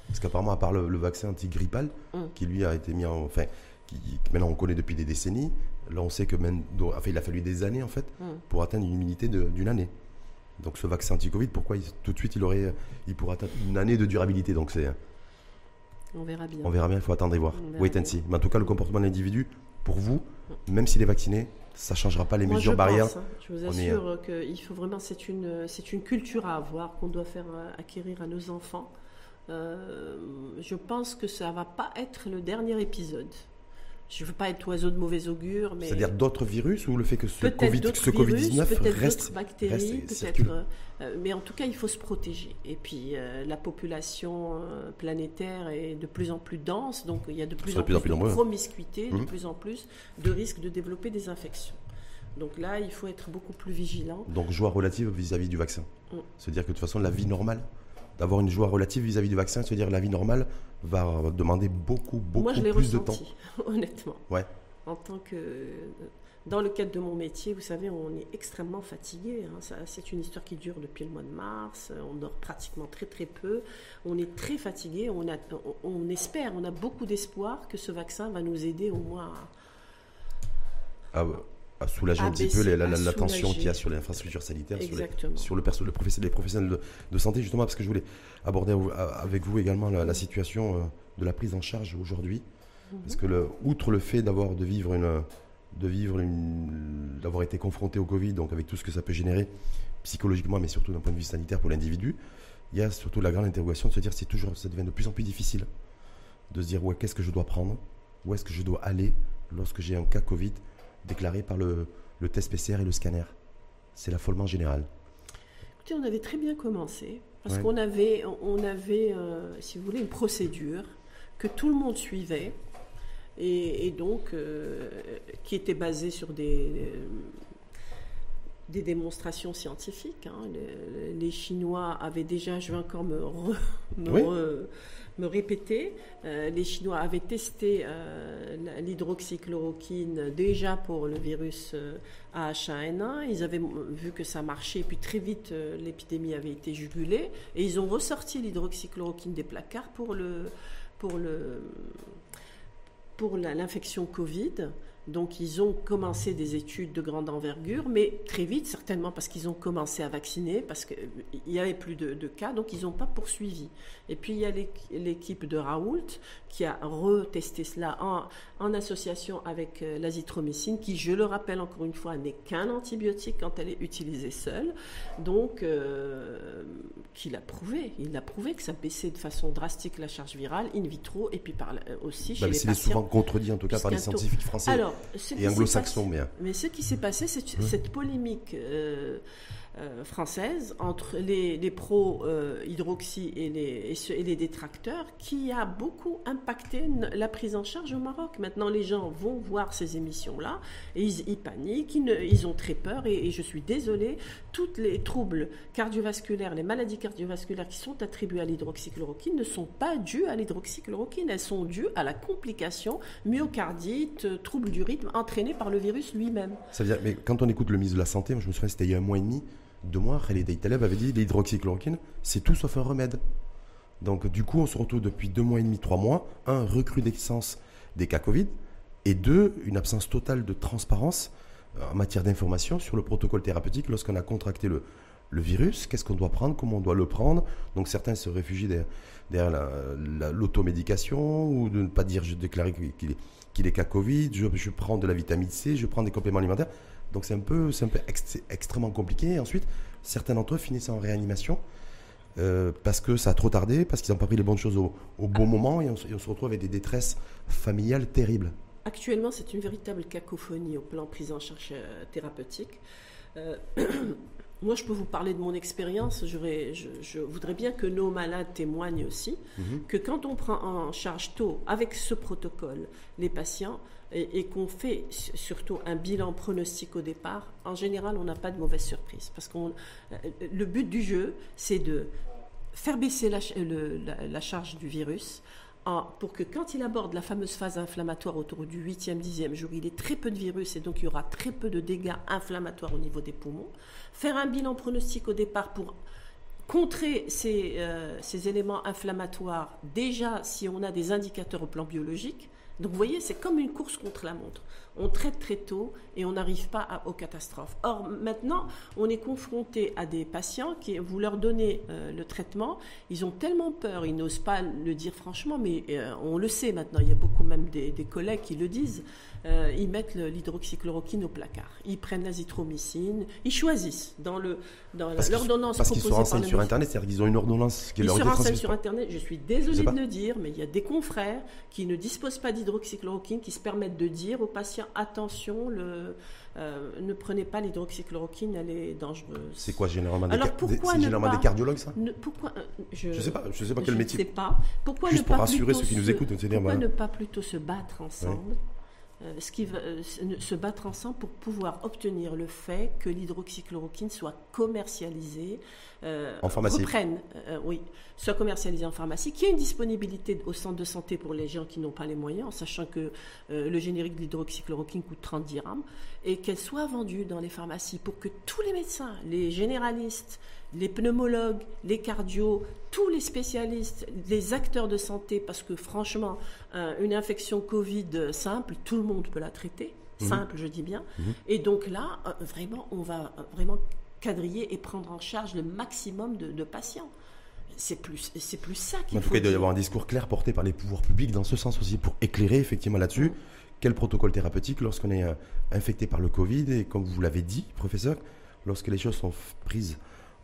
Parce qu'apparemment, à part le, vaccin antigrippal, mmh. qui lui a été mis en... Enfin, qui, maintenant on connaît depuis des décennies, là on sait que même, enfin, il a fallu des années en fait mmh. pour atteindre une immunité d'une année. Donc ce vaccin anti-Covid, pourquoi tout de suite il aurait, il pourrait atteindre une année de durabilité? Donc c'est. On verra bien. On verra bien. Il faut attendre et voir. Wait and see. Mais en tout cas, le comportement de l'individu, pour vous, même s'il est vacciné, ça ne changera pas les mesures barrières. Hein. je vous assure qu'il faut vraiment, c'est une, c'est une culture à avoir qu'on doit faire euh, acquérir à nos enfants. Euh, je pense que ça va pas être le dernier épisode je ne veux pas être oiseau de mauvais augure, mais. C'est-à-dire d'autres virus ou le fait que ce Covid-19 ce COVID reste. bactéries, peut-être. Euh, mais en tout cas, il faut se protéger. Et puis, euh, la population euh, planétaire est de plus en plus dense, donc il y a de plus en plus, de promiscuité, de mmh. plus en plus de risques de développer des infections. Donc là, il faut être beaucoup plus vigilant. Donc, joie relative vis-à-vis du vaccin. Mmh. C'est-à-dire que de toute façon, la vie normale d'avoir une joie relative vis-à-vis du vaccin, c'est-à-dire la vie normale va demander beaucoup, beaucoup plus de temps. honnêtement. Ouais. En tant que. Dans le cadre de mon métier, vous savez, on est extrêmement fatigué. Hein. C'est une histoire qui dure depuis le mois de mars. On dort pratiquement très très peu. On est très fatigué. On, a, on, espère, on a beaucoup d'espoir que ce vaccin va nous aider au moins à, ah, à soulager un petit peu la, tension qu'il y a sur les infrastructures sanitaires, sur, les, sur le, le les professionnels de, santé, justement, parce que je voulais aborder avec vous également la, situation euh, de la prise en charge aujourd'hui. Mhm. Parce que, le, outre le fait d'avoir de vivre une, de vivre, d'avoir été confronté au Covid, donc avec tout ce que ça peut générer psychologiquement, mais surtout d'un point de vue sanitaire pour l'individu, il y a surtout la grande interrogation de se dire c'est toujours, ça devient de plus en plus difficile de se dire ouais, qu'est-ce que je dois prendre, où est-ce que je dois aller lorsque j'ai un cas Covid? Déclaré par le, le test PCR et le scanner. C'est l'affolement général. Écoutez, on avait très bien commencé parce qu'on avait, on avait euh, si vous voulez, une procédure que tout le monde suivait et, donc euh, qui était basée sur des, des démonstrations scientifiques. Hein. Les, Chinois avaient déjà, je vais encore me, me, répéter, euh, les Chinois avaient testé euh, l'hydroxychloroquine déjà pour le virus euh, AH1N1. Ils avaient vu que ça marchait, puis très vite l'épidémie avait été jugulée, et ils ont ressorti l'hydroxychloroquine des placards pour l'infection Covid. Donc ils ont commencé des études de grande envergure, mais très vite, certainement parce qu'ils ont commencé à vacciner, parce qu'il n'y avait plus de, cas, donc ils n'ont pas poursuivi. Et puis il y a l'équipe de Raoult qui a retesté cela en, en association avec euh, l'azithromycine, qui, je le rappelle encore une fois, n'est qu'un antibiotique quand elle est utilisée seule. Donc, euh, qu'il a prouvé, il a prouvé que ça baissait de façon drastique la charge virale in vitro et puis par, euh, aussi bah, chez les patients. C'est souvent contredit en tout cas par les scientifiques français. Alors, et anglo-saxon. Mais, mais ce qui s'est passé, c'est cette polémique euh, euh, française entre les, les pro-hydroxy et, les, et, les détracteurs qui a beaucoup impacté la prise en charge au Maroc. Maintenant, les gens vont voir ces émissions-là et ils, paniquent, ils, ont très peur et, je suis désolée, tous les troubles cardiovasculaires, les maladies cardiovasculaires qui sont attribuées à l'hydroxychloroquine ne sont pas dues à l'hydroxychloroquine, elles sont dues à la complication myocardite, trouble du rythme entraîné par le virus lui-même. Mais quand on écoute le ministre de la Santé, je me souviens, c'était il y a un mois et demi, deux mois, Khalid Taleb avait dit l'hydroxychloroquine, c'est tout sauf un remède. Donc du coup, on se retrouve depuis deux mois et demi, trois mois, un, recrudescence des cas Covid, et deux, une absence totale de transparence euh, en matière d'information sur le protocole thérapeutique lorsqu'on a contracté le, virus, qu'est-ce qu'on doit prendre, comment on doit le prendre. Donc certains se réfugient derrière, l'automédication ou de ne pas dire je déclare qu'il est, cas Covid, je, prends de la vitamine C, je prends des compléments alimentaires. Donc c'est un peu, un peu extrêmement compliqué. Et ensuite, certains d'entre eux finissent en réanimation euh, parce que ça a trop tardé, parce qu'ils n'ont pas pris les bonnes choses au, bon moment et on, se retrouve avec des détresses familiales terribles. Actuellement, c'est une véritable cacophonie au plan prise en charge euh, thérapeutique. Euh, moi, je peux vous parler de mon expérience. Je, je, voudrais bien que nos malades témoignent aussi mhm. que quand on prend en charge tôt, avec ce protocole, les patients, et, qu'on fait surtout un bilan pronostic au départ, en général, on n'a pas de mauvaise surprise. Parce que euh, le but du jeu, c'est de faire baisser la, charge du virus pour que quand il aborde la fameuse phase inflammatoire autour du 8e, 10e jour, il ait très peu de virus et donc il y aura très peu de dégâts inflammatoires au niveau des poumons. Faire un bilan pronostic au départ pour contrer ces, euh, ces éléments inflammatoires, déjà si on a des indicateurs au plan biologique, donc vous voyez, c'est comme une course contre la montre. On traite très tôt et on n'arrive pas aux catastrophes. Or, maintenant, on est confronté à des patients qui, vous leur donnez euh, le traitement, ils ont tellement peur, ils n'osent pas le dire franchement, mais euh, on le sait maintenant, il y a beaucoup même des, collègues qui le disent, euh, ils mettent l'hydroxychloroquine au placard, ils prennent l'azithromycine, ils choisissent dans l'ordonnance Parce qu'ils se renseignent sur Internet, c'est-à-dire qu'ils ont une ordonnance qui ils leur Ils se renseignent sur Internet, je suis désolée de le dire, mais il y a des confrères qui ne disposent pas d'hydroxychloroquine, qui se permettent de dire aux patients, attention, le, euh, ne prenez pas l'hydroxychloroquine, elle est dangereuse. C'est quoi généralement, des, généralement des cardiologues ça pourquoi, euh, Je ne sais pas, je sais pas quel métier. Sais pas. Pourquoi Juste ne pour pas rassurer ceux qui nous écoutent. Pourquoi ne pas plutôt se battre ensemble euh, ce qui va, se battre ensemble pour pouvoir obtenir le fait que l'hydroxychloroquine soit commercialisée euh, en pharmacie. reprennent, euh, oui, soit commercialisé en pharmacie, qu'il y ait une disponibilité au centre de santé pour les gens qui n'ont pas les moyens, en sachant que euh, le générique de l'hydroxychloroquine coûte 30 dirhams, et qu'elle soit vendue dans les pharmacies pour que tous les médecins, les généralistes, les pneumologues, les cardios, tous les spécialistes, les acteurs de santé, parce que franchement, une infection Covid simple, tout le monde peut la traiter. Mhm. Simple, je dis bien. Mhm. Et donc là, vraiment, on va vraiment quadriller et prendre en charge le maximum de, patients. c'est plus, c'est plus ça qu'il. En tout cas, il doit y avoir un discours clair porté par les pouvoirs publics dans ce sens aussi pour éclairer effectivement là-dessus. Mm. Quel protocole thérapeutique lorsqu'on est euh, infecté par le Covid et comme vous l'avez dit, professeur, lorsque les choses sont prises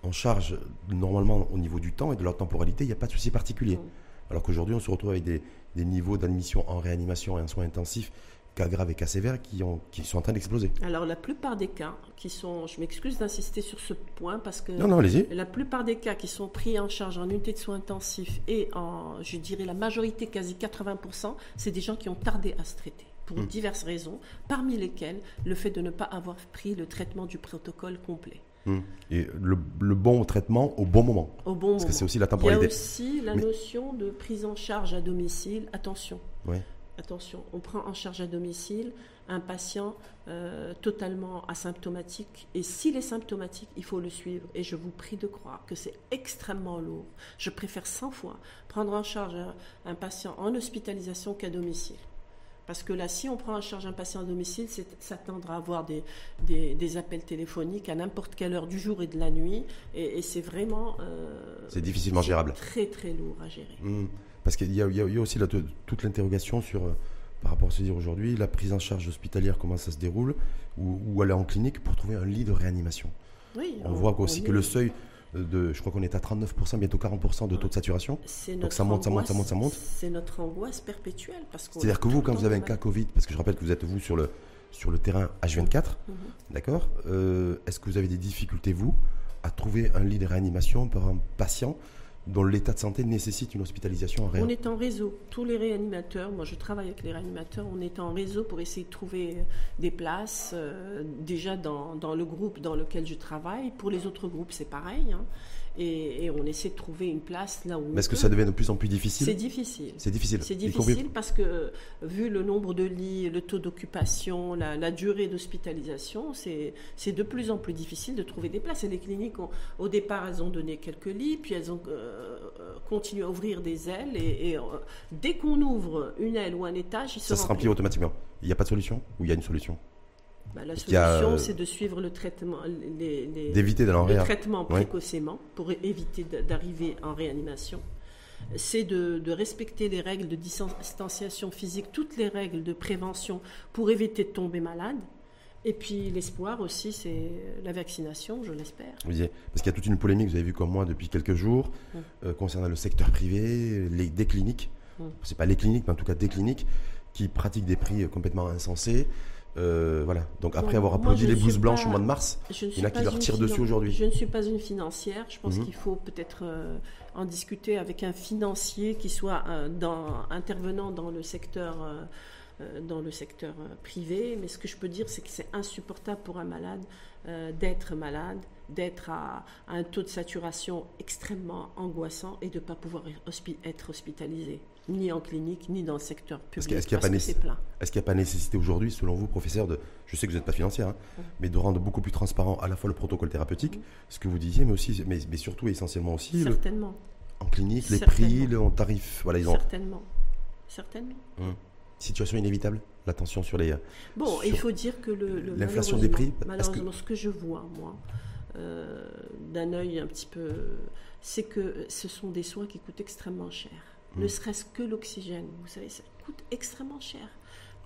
en charge normalement au niveau du temps et de leur temporalité, il n'y a pas de souci particulier. Mm. Alors qu'aujourd'hui, on se retrouve avec des, des niveaux d'admission en réanimation et en soins intensifs cas graves et cas sévères qui, ont, qui sont en train d'exploser. Alors la plupart des cas qui sont, je m'excuse d'insister sur ce point parce que non, non, la plupart des cas qui sont pris en charge en unité de soins intensifs et en, je dirais la majorité, quasi 80%, c'est des gens qui ont tardé à se traiter pour hmm. diverses raisons, parmi lesquelles le fait de ne pas avoir pris le traitement du protocole complet. Hmm. Et le, bon traitement au bon moment. Au bon Parce que c'est aussi la temporalité. Il y a aussi la notion de prise en charge à domicile. Attention. Oui attention, on prend en charge à domicile un patient euh, totalement asymptomatique. Et s'il est symptomatique, il faut le suivre. Et je vous prie de croire que c'est extrêmement lourd. Je préfère 100 fois prendre en charge un, patient en hospitalisation qu'à domicile. Parce que là, si on prend en charge un patient à domicile, c'est s'attendre à avoir des, des, appels téléphoniques à n'importe quelle heure du jour et de la nuit. Et, c'est vraiment... Euh, c'est difficilement gérable. Très, très lourd à gérer. Mmh. Parce qu'il y, a aussi toute l'interrogation sur, euh, par rapport à ce que dire aujourd'hui, la prise en charge hospitalière, comment ça se déroule, ou, aller en clinique pour trouver un lit de réanimation. Oui, on, voit aussi que le seuil de, je crois qu'on est à 39%, bientôt 40% de taux de saturation. Donc ça monte, ça monte, ça monte, ça monte. C'est notre angoisse perpétuelle. C'est-à-dire que vous, quand vous avez un cas Covid, parce que je rappelle que vous êtes vous sur le, sur le terrain H24, mhm. d'accord euh, Est-ce que vous avez des difficultés, vous, à trouver un lit de réanimation pour un patient dont l'état de santé nécessite une hospitalisation en réa. On est en réseau. Tous les réanimateurs, moi je travaille avec les réanimateurs, on est en réseau pour essayer de trouver des places. Euh, déjà dans, dans, le groupe dans lequel je travaille. Pour les autres groupes, c'est pareil. Hein et, on essaie de trouver une place là où. Mais est-ce que ça devient de plus en plus difficile C'est difficile. C'est difficile. C'est difficile parce que vu le nombre de lits, le taux d'occupation, la, durée d'hospitalisation, c'est de plus en plus difficile de trouver des places. Et les cliniques, au départ, elles ont donné quelques lits, puis elles ont euh, continué à ouvrir des ailes. Et, euh, dès qu'on ouvre une aile ou un étage, ça se remplit automatiquement. Il n'y a pas de solution Ou il y a une solution? Bah, la solution, euh, c'est de suivre le traitement, les, d'éviter le traitement précocement pour éviter d'arriver en réanimation. C'est de, respecter les règles de distanciation physique, toutes les règles de prévention pour éviter de tomber malade. Et puis l'espoir aussi, c'est la vaccination, je l'espère. parce qu'il y a toute une polémique, vous avez vu comme moi depuis quelques jours, hum. euh, concernant le secteur privé, les, des cliniques. Ce hum. C'est pas les cliniques, mais en tout cas des cliniques qui pratiquent des prix complètement insensés. Euh, voilà. Donc après avoir applaudi les blouses blanches au mois de mars, il y en a qui leur tirent dessus aujourd'hui. Je ne suis pas une financière. Je pense mhm. qu'il faut peut-être euh, en discuter avec un financier qui soit euh, dans, intervenant dans le secteur, dans le secteur privé. Mais ce que je peux dire, c'est que c'est insupportable pour un malade d'être malade, d'être à, un taux de saturation extrêmement angoissant et de ne pas pouvoir être hospitalisé ni en clinique, ni dans le secteur public. Est-ce qu'il n'y a, pas nécessité aujourd'hui, selon vous, professeur, de, je sais que vous n'êtes pas financière, hein, mais de rendre beaucoup plus transparent à la fois le protocole thérapeutique, ce que vous disiez, mais aussi, mais, surtout et essentiellement aussi, Certainement. en clinique, les prix, le tarif, voilà, ils ont... Certainement. Certainement. Hum. Situation inévitable, l'attention sur les. Bon, il faut dire que le, l'inflation des prix. Malheureusement, ce que je vois moi, euh, d'un œil un petit peu, c'est que ce sont des soins qui coûtent extrêmement cher ne mm. serait-ce que l'oxygène. Vous savez, ça coûte extrêmement cher.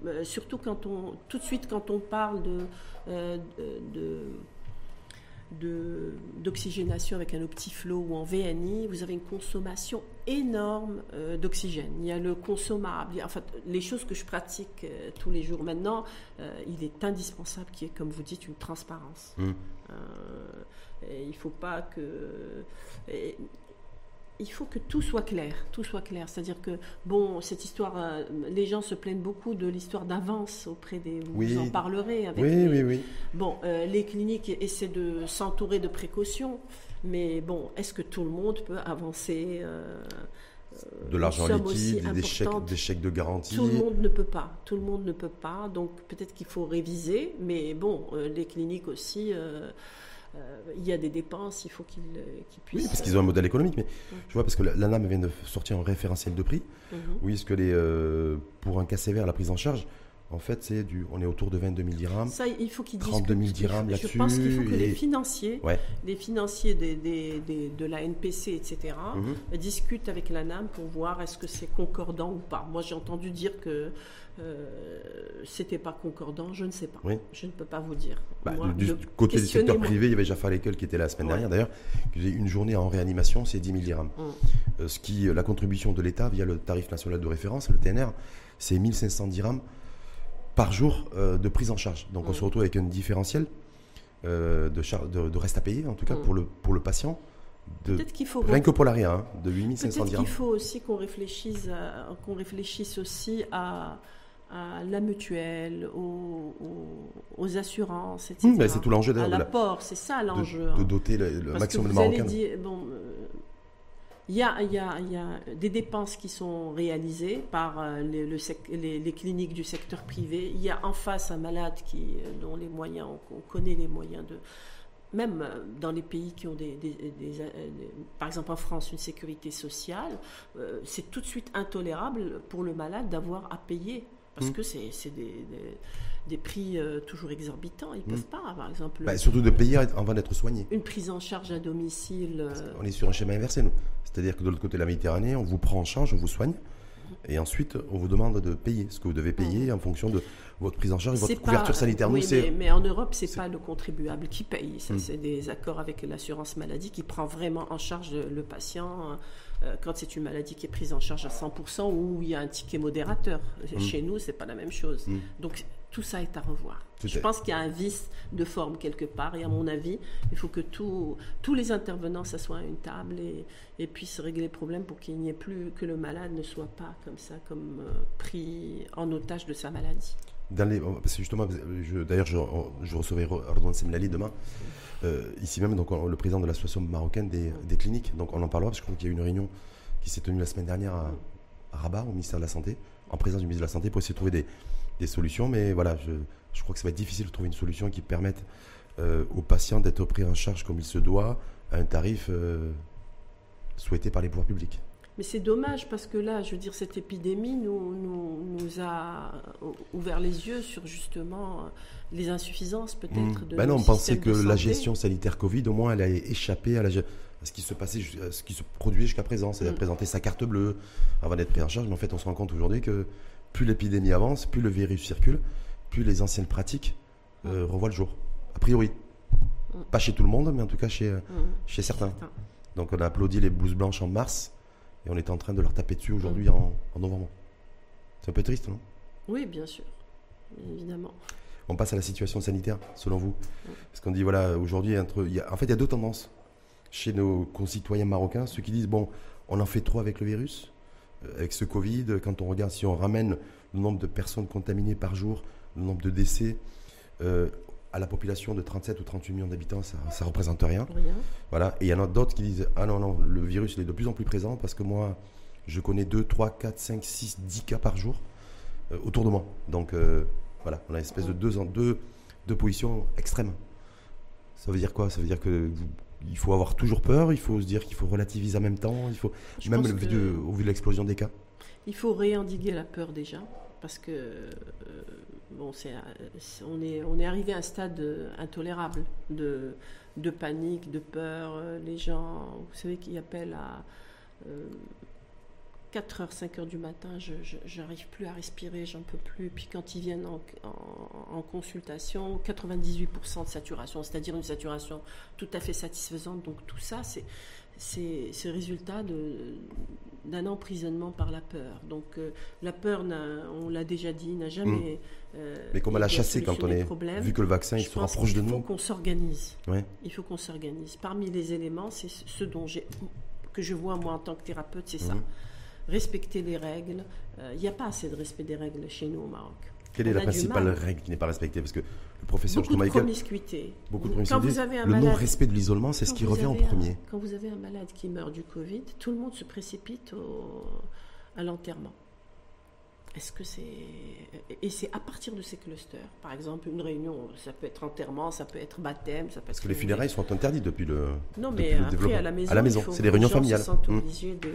Euh, surtout quand on, tout de suite quand on parle de, euh, d'oxygénation avec un optiflow ou en VNI, vous avez une consommation énorme euh, d'oxygène. Il y a le consommable, enfin les choses que je pratique tous les jours maintenant, il est indispensable qu'il y ait, comme vous dites, une transparence. Mm. il ne faut pas que il faut que tout soit clair, tout soit clair. C'est-à-dire que, bon, cette histoire, euh, les gens se plaignent beaucoup de l'histoire d'avance auprès des... Vous en parlerez avec Oui, oui, oui. Bon, euh, les cliniques essaient de s'entourer de précautions, mais bon, est-ce que tout le monde peut avancer euh, de l'argent liquide, des chèques, des chèques de garantie. Tout le monde ne peut pas. Tout le monde ne peut pas. Donc peut-être qu'il faut réviser, mais bon, les cliniques aussi. Euh, il y a des dépenses, il faut qu'ils puissent. Oui, parce qu'ils ont un modèle économique. Mais je vois, parce que l'ANAM vient de sortir un référentiel de prix. Mhm. Oui, est-ce que les, euh, pour un cas sévère, la prise en charge, En fait, c'est du, on est autour de 22 000 dirhams. Ça, il faut qu'ils 32 000 discutent. dirhams Je pense qu'il faut que les financiers, Ouais. les financiers des- des- des- de la NPC, etc., Mhm. discutent avec la NAM pour voir est-ce que c'est concordant ou pas. Moi, j'ai entendu dire que euh, c'était pas concordant. Je ne sais pas. Oui. Je ne peux pas vous dire. Bah, Moi, du, côté du secteur privé, il y avait Jafar Lekel qui était là la semaine Ouais. dernière d'ailleurs. Une journée en réanimation, c'est 10 000 dirhams. Mm. Euh, ce qui, la contribution de l'État via le tarif national de référence, le TNR, c'est 1500 dirhams par jour euh, de prise en charge. Donc on Mm. se retrouve avec un différentiel euh, de, char- de, de reste à payer, en tout cas Mm. pour, le, pour le patient, Peut-être qu'il faut rien que pour l'ARIA, hein, de 8500 Peut-être dirhams. qu'il faut aussi qu'on réfléchisse, à- qu'on réfléchisse aussi à, à la mutuelle, aux, aux- assurances, etc. Mmh, bah, c'est tout l'enjeu À d'ailleurs la- l'apport, c'est ça l'enjeu. de, de hein. doter le, maximum de Marocains. bon, il y a, il y, a, il y a des dépenses qui sont réalisées par euh, les, le sec- les- les cliniques du secteur privé. Il y a en face un malade qui, euh, dont les moyens, on, on connaît les moyens de. Même euh, dans les pays qui ont des, des- des- des- par exemple en France, une sécurité sociale, euh, c'est tout de suite intolérable pour le malade d'avoir à payer. Parce Mm. que c'est des, des- prix euh, toujours exorbitants. Ils ne peuvent pas, par exemple, Bah, surtout de payer avant d'être soigné. une prise en charge à domicile. euh, On est sur un schéma inversé, nous. C'est-à-dire que de l'autre côté de la Méditerranée, on vous prend en charge, on vous soigne, et ensuite on vous demande de payer ce que vous devez payer en fonction de votre prise en charge et votre couverture sanitaire. Oui, mais, mais en Europe, c'est c'est- pas le contribuable qui paye. Ça, Mm. C'est des accords avec l'assurance maladie qui prend vraiment en charge le, patient euh, quand c'est une maladie qui est prise en charge à 100% ou il y a un ticket modérateur. Chez nous, c'est pas la même chose. Mm. Donc tout ça est à revoir. Tout Je est- pense qu'il y a un vice de forme quelque part et à mon avis, il faut que tous tous les intervenants s'assoient à une table et, et puissent régler le problème pour qu'il n'y ait plus que le malade ne soit pas comme ça, comme euh, pris en otage de sa maladie. Dans les, parce que justement, d'ailleurs, je, je recevrai Ardouane Semlali demain, euh, ici même, donc on- le président de l'association marocaine des, des cliniques. Donc on en parlera parce que je crois qu'il y a eu une réunion qui s'est tenue la semaine dernière à, à Rabat, au ministère de la Santé, en présence du ministre de la Santé, pour essayer de trouver des, des solutions. Mais voilà, je, je crois que ça va être difficile de trouver une solution qui permette euh, aux patients d'être pris en charge comme il se doit, à un tarif euh, souhaité par les pouvoirs publics. Mais c'est dommage parce que là, je veux dire, cette épidémie nous, nous, nous a ouvert les yeux sur justement euh, les insuffisances peut-être de Ben non, on pensait que la gestion sanitaire Covid, au moins, elle a échappé à, la, ge- à ce qui se passait, à ce qui se produisait jusqu'à présent. C'est-à-dire Mm. présenter sa carte bleue avant d'être pris en charge. Mais en fait, on se rend compte aujourd'hui que plus l'épidémie avance, plus le virus circule, plus les anciennes pratiques euh, revoient le jour. A priori. Mm. Pas chez tout le monde, mais en tout cas chez, Hum, chez certains. certain. Donc on a applaudi les blouses blanches en mars et on est en train de leur taper dessus aujourd'hui en, en novembre. C'est un peu triste, non? Oui, bien sûr, évidemment. On passe à la situation sanitaire, selon vous Parce qu'on dit, voilà, aujourd'hui, entre, il y a- en fait, il y a deux tendances chez nos concitoyens marocains. Ceux qui disent, bon, on en fait trop avec le virus, euh, avec ce Covid. Quand on regarde, si on ramène le nombre de personnes contaminées par jour, le nombre de décès, euh, à la population de 37 ou 38 millions d'habitants, ça ne représente rien. Rien. Voilà. Et il y en a d'autres qui disent Ah non, non, le virus il est de plus en plus présent parce que moi, je connais 2, 3, 4, 5, 6, 10 cas par jour euh, autour de moi. Donc euh, voilà, on a une espèce de deux, deux, deux positions extrêmes. Ça veut dire quoi? Ça veut dire que vous- il faut avoir toujours peur, il faut se dire qu'il faut relativiser en même temps, il faut Je même au vu, de, au vu de l'explosion des cas. Il faut réendiguer la peur déjà, parce que euh, bon, on, est, on est arrivé à un stade euh, intolérable de, de panique, de peur. Euh, Les gens, vous savez, qui appellent à euh, 4h, 5h du matin, je j'arrive plus à respirer, j'en peux plus. Puis quand ils viennent en, en- en consultation, 98% de saturation, c'est-à-dire une saturation tout à fait satisfaisante. Donc tout ça, c'est c'est le résultat d'un emprisonnement par la peur. Donc euh, la peur, on l'a déjà dit, n'a jamais. euh, Mm. Mais comment la chasser quand on est. Vu que le vaccin il se rapproche de qu'il faut nous. qu'on s'organise. Ouais. Il faut qu'on s'organise. Parmi les éléments, c'est ce dont j'ai que je vois moi en tant que thérapeute, c'est ça. Respecter les règles. Euh, Il n'y a pas assez de respect des règles chez nous au Maroc. Quelle est la principale règle qui n'est pas respectée? Parce que le professeur Beaucoup de promiscuité. beaucoup de Quand vous avez un le non-respect de l'isolement, c'est ce qui revient en un- premier. quand vous avez un malade qui meurt du Covid, tout le monde se précipite au- à l'enterrement. Est-ce que c'est et c'est à partir de ces clusters, par exemple une réunion, ça peut être enterrement, ça peut être baptême, ça peut Parce être que les funérailles sont interdites depuis le. Non, depuis mais le après à la maison, À la maison, c'est des réunions familiales. Se sentent Mm. obligés de.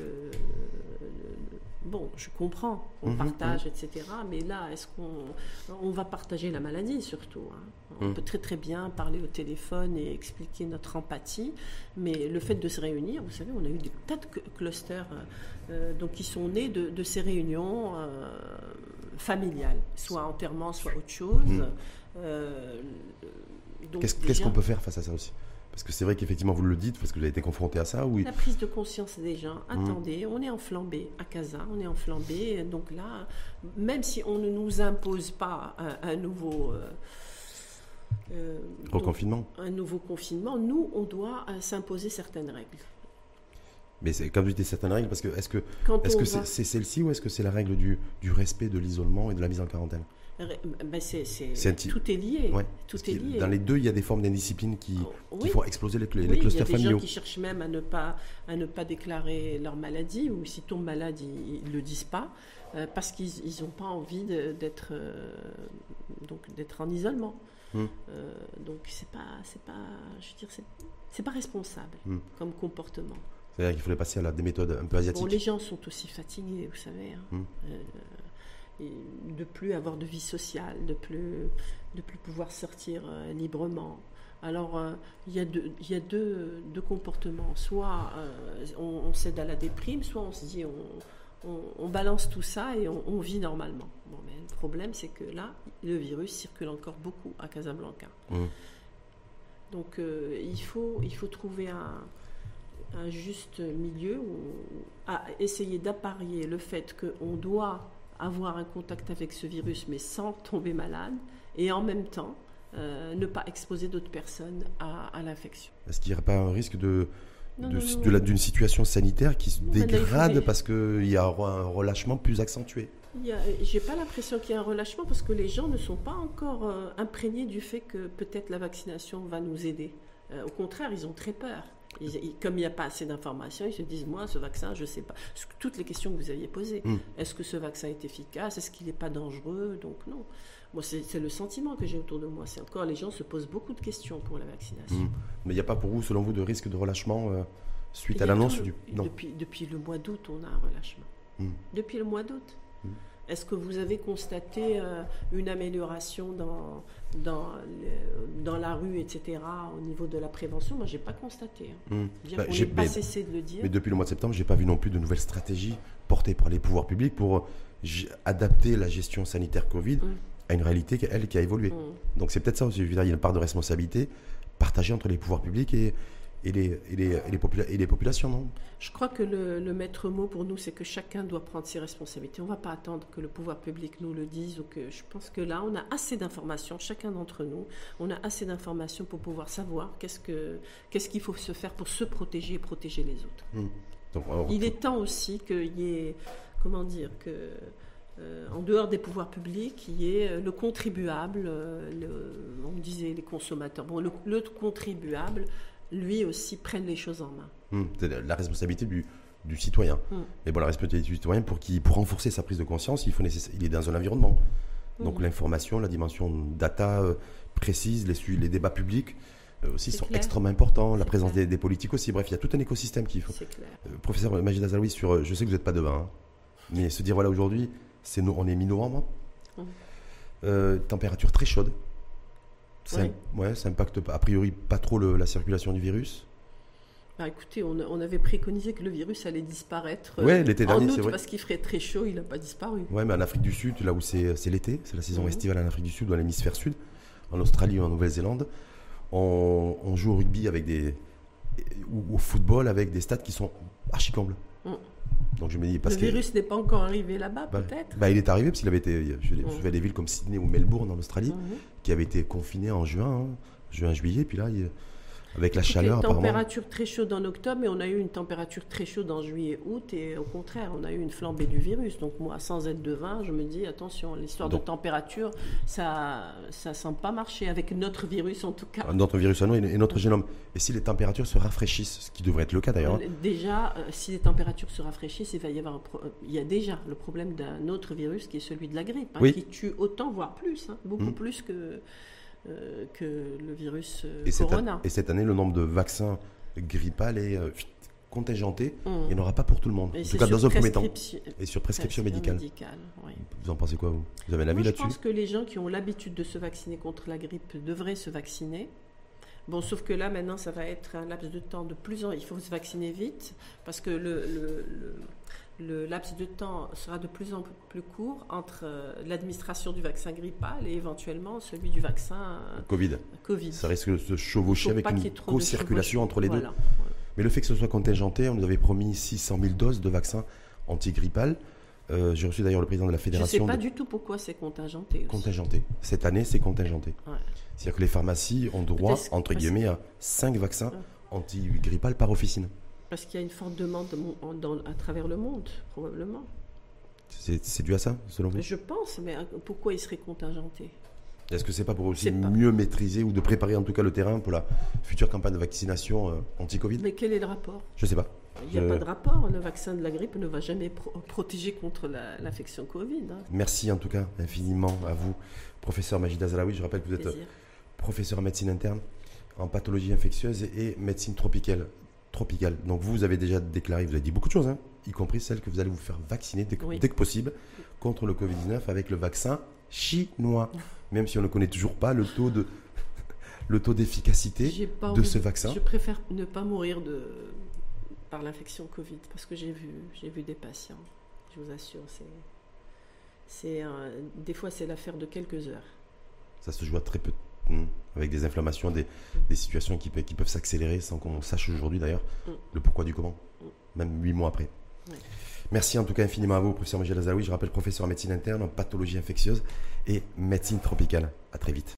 Bon, je comprends, on Mhm, partage, etc. Mais là, est-ce qu'on on va partager la maladie surtout hein. On Mhm. peut très très bien parler au téléphone et expliquer notre empathie, mais le fait de se réunir, vous savez, on a eu des tas de cl- clusters euh, euh, donc qui sont nés de, de ces réunions euh, familiales, soit enterrement, soit autre chose. Mhm. Euh, qu'est-ce qu'on peut faire face à ça aussi? Parce que c'est vrai qu'effectivement, vous le dites, parce que vous avez été confronté à ça. Oui. La prise de conscience des gens. Mhm. Attendez, on est en flambée à Casa, on est en flambée. Donc là, même si on ne nous impose pas un, un nouveau. euh, euh, donc, un nouveau confinement, nous, on doit euh, s'imposer certaines règles. Mais c'est comme je dis certaines règles, parce que est-ce que c'est c'est celle-ci ou est-ce que c'est la règle du, du respect de l'isolement et de la mise en quarantaine? Ben, c'est- tout est lié. Ouais, Tout est lié. Dans les deux, il y a des formes d'indiscipline qui, Oh, qui font exploser les, les Oui, il y a clusters des familiaux. gens qui cherchent même à ne pas, à ne pas déclarer leur maladie, ou s'ils tombent malades, ils ne le disent pas, euh, parce qu'ils n'ont pas envie d'être euh, donc d'être en isolement. Hmm. Euh, donc c'est pas, c'est pas, je veux dire, c'est, c'est pas responsable Hmm. comme comportement. C'est-à-dire qu'il fallait passer à la, des méthodes un peu Bon, asiatiques. les gens sont aussi fatigués, vous savez, hein. Hmm. De plus avoir de vie sociale, de plus, de plus pouvoir sortir euh, librement. Alors, euh, il y a, deux, il y a deux, deux comportements. Soit euh, on, on cède à la déprime, soit on se dit on, on, on balance tout ça et on, vit normalement. Bon, mais le problème, c'est que là, le virus circule encore beaucoup à Casablanca. Hum. Donc il, faut, il faut trouver un, un juste milieu où, à essayer d'apparier le fait qu'on doit avoir un contact avec ce virus mais sans tomber malade et en même temps euh, ne pas exposer d'autres personnes à, à l'infection. Est-ce qu'il n'y aurait pas un risque de, d'une situation sanitaire qui se là, dégrade parce qu'il y a un relâchement plus accentué? A- J'ai pas l'impression qu'il y ait un relâchement parce que les gens ne sont pas encore euh, imprégnés du fait que peut-être la vaccination va nous aider. Euh, au contraire, ils ont très peur. Ils- ils- comme il n'y a pas assez d'informations, ils se disent moi, ce vaccin, je ne sais pas. Toutes les questions que vous aviez posées. Mm. Est-ce que ce vaccin est efficace? Est-ce qu'il n'est pas dangereux? Donc non. Moi, c'est le sentiment que j'ai autour de moi. C'est encore les gens se posent beaucoup de questions pour la vaccination. Hum. Mais il n'y a pas pour vous, selon vous, de risque de relâchement euh, suite à l'annonce du. Non. Depuis, depuis le mois d'août, on a un relâchement. Hum. Depuis le mois d'août. Est-ce que vous avez constaté euh, une amélioration dans, dans, le- dans la rue, etc., au niveau de la prévention? Moi, je n'ai pas constaté. Bien Bah, pas mais- cessé de le dire. Mais depuis le mois de septembre, j'ai pas vu non plus de nouvelles stratégies portées par les pouvoirs publics pour adapter la gestion sanitaire Covid Mm. à une réalité qui, elle, qui a évolué. Mm. Donc c'est peut-être ça aussi, je veux dire, il y a une part de responsabilité partagée entre les pouvoirs publics et, et, les, et, les, et les popula- et les populations, non? Je crois que le, le maître mot pour nous, c'est que chacun doit prendre ses responsabilités. On ne va pas attendre que le pouvoir public nous le dise ou que je pense que là, on a assez d'informations, chacun d'entre nous, on a assez d'informations pour pouvoir savoir qu'est-ce que qu'est-ce qu'il faut se faire pour se protéger et protéger les autres. Donc, alors, Il est temps aussi qu'il y ait, comment dire, que euh, en dehors des pouvoirs publics, il y ait euh, le contribuable, euh, le- on disait les consommateurs, bon, le, le contribuable, lui aussi, prenne les choses en main. hum, c'est la responsabilité du, du citoyen. Mm. Mais bon, la responsabilité du citoyen, pour, qu'il- pour renforcer sa prise de conscience, il, faut il est dans un environnement. Donc Mm. l'information, la dimension data euh, précise, les, débats publics euh, aussi sont clair. extrêmement importants, la présence des, des politiques aussi. Bref, il y a tout un écosystème qu'il faut. Clair. Euh, professeur Majid Azaroui, sur, je sais que vous n'êtes pas devin, hein, mais se dire voilà aujourd'hui, c'est on est mi-novembre. Euh, température très chaude. Ça, Ouais. ouais, ça impacte a priori pas trop le- la circulation du virus. Bah, écoutez, on, on avait préconisé que le virus allait disparaître euh, Ouais, l'été en dernier, août vrai. parce qu'il ferait très chaud, il n'a pas disparu. Ouais, mais en Afrique du Sud, là où c'est c'est l'été, c'est la saison Mhm. estivale en Afrique du Sud, dans l'hémisphère sud, en Australie ou en Nouvelle-Zélande, on, on joue au rugby avec des ou au football avec des stades qui sont archi combles. Donc je me dis parce le virus n'est pas encore arrivé là-bas, bah, peut-être bah, il est arrivé parce qu'il avait été, je, je des villes comme Sydney ou Melbourne en Australie Mhm. qui avaient été confinées en juin, hein, juin juillet, puis là il- avec la chaleur apparemment. température très chaude en octobre, mais on a eu une température très chaude en juillet, août, et au contraire, on a eu une flambée du virus. Donc moi, sans être devin, je me dis attention, l'histoire de température, ça, ça semble pas marcher avec notre virus en tout cas. Notre virus à nous et et notre génome. Et si les températures se rafraîchissent, ce qui devrait être le cas d'ailleurs, hein, Déjà, euh, si les températures se rafraîchissent, il va y avoir un pro- euh, il y a déjà le problème d'un autre virus qui est celui de la grippe, hein, Oui. qui tue autant, voire plus, hein, beaucoup Mhm. plus que, euh, que le virus euh, et, cette, Corona. et cette année, le nombre de vaccins grippal est, euh, contingenté. Mmh. Il n'y en aura pas pour tout le monde. Et en tout cas, dans un premier temps. Et sur prescription médicale. oui. Vous en pensez quoi, vous? Vous avez un avis Moi, je là-dessus? pense que les gens qui ont l'habitude de se vacciner contre la grippe devraient se vacciner. Bon, sauf que là, maintenant, ça va être un laps de temps de plus en... Il faut se vacciner vite, parce que le, le- le- le laps de temps sera de plus en plus court entre euh, l'administration du vaccin grippal et éventuellement celui du vaccin euh, Covid. Covid. Ça risque de se chevaucher avec une co-circulation entre les deux. Voilà. Mais le fait que ce soit contingenté, on nous avait promis 600 000 doses de vaccins antigrippal. Euh, J'ai reçu d'ailleurs le président de la Je ne sais fédération pas de du tout pourquoi c'est contingenté. aussi. contingenté. Cette année, c'est contingenté. Ouais. C'est-à-dire que les pharmacies ont droit, entre guillemets, à 5 vaccins Ouais. antigrippal par officine. Parce qu'il y a une forte demande dans- à travers le monde, probablement. C'est dû à ça, selon vous? Je pense, mais euh, pourquoi il serait contingenté? Est-ce que c'est pas pour aussi pas. mieux maîtriser ou de préparer en tout cas le terrain pour la future campagne de vaccination euh, anti-Covid? Mais quel est le rapport? Je sais pas. Il n'y a pas de rapport. Le vaccin de la grippe ne va jamais pro- protéger contre l'infection Covid. hein. Merci en tout cas infiniment à vous, professeur Majida Zalaoui. Je rappelle que vous êtes Plaisir. professeur en médecine interne, en pathologie infectieuse et médecine tropicale. Tropicale. Donc vous, vous avez déjà déclaré, vous avez dit beaucoup de choses, hein, y compris celle que vous allez vous faire vacciner dès que, Oui. dès que possible contre le Covid-19 avec le vaccin chinois. Même si on ne connaît toujours pas le taux de le taux d'efficacité de ce vaccin. Je préfère ne pas mourir de, par l'infection Covid parce que j'ai vu, j'ai vu des patients. Je vous assure, c'est, c'est un- des fois c'est l'affaire de quelques heures. Ça se joue à très peu, hmm, avec des inflammations, des, des situations qui, pe- qui peuvent s'accélérer sans qu'on sache aujourd'hui d'ailleurs Mm. le pourquoi du comment, Mm. même huit mois après. Merci en tout cas infiniment à vous, professeur Majid Azaoui. Je rappelle professeur en médecine interne, en pathologie infectieuse et médecine tropicale. À très vite.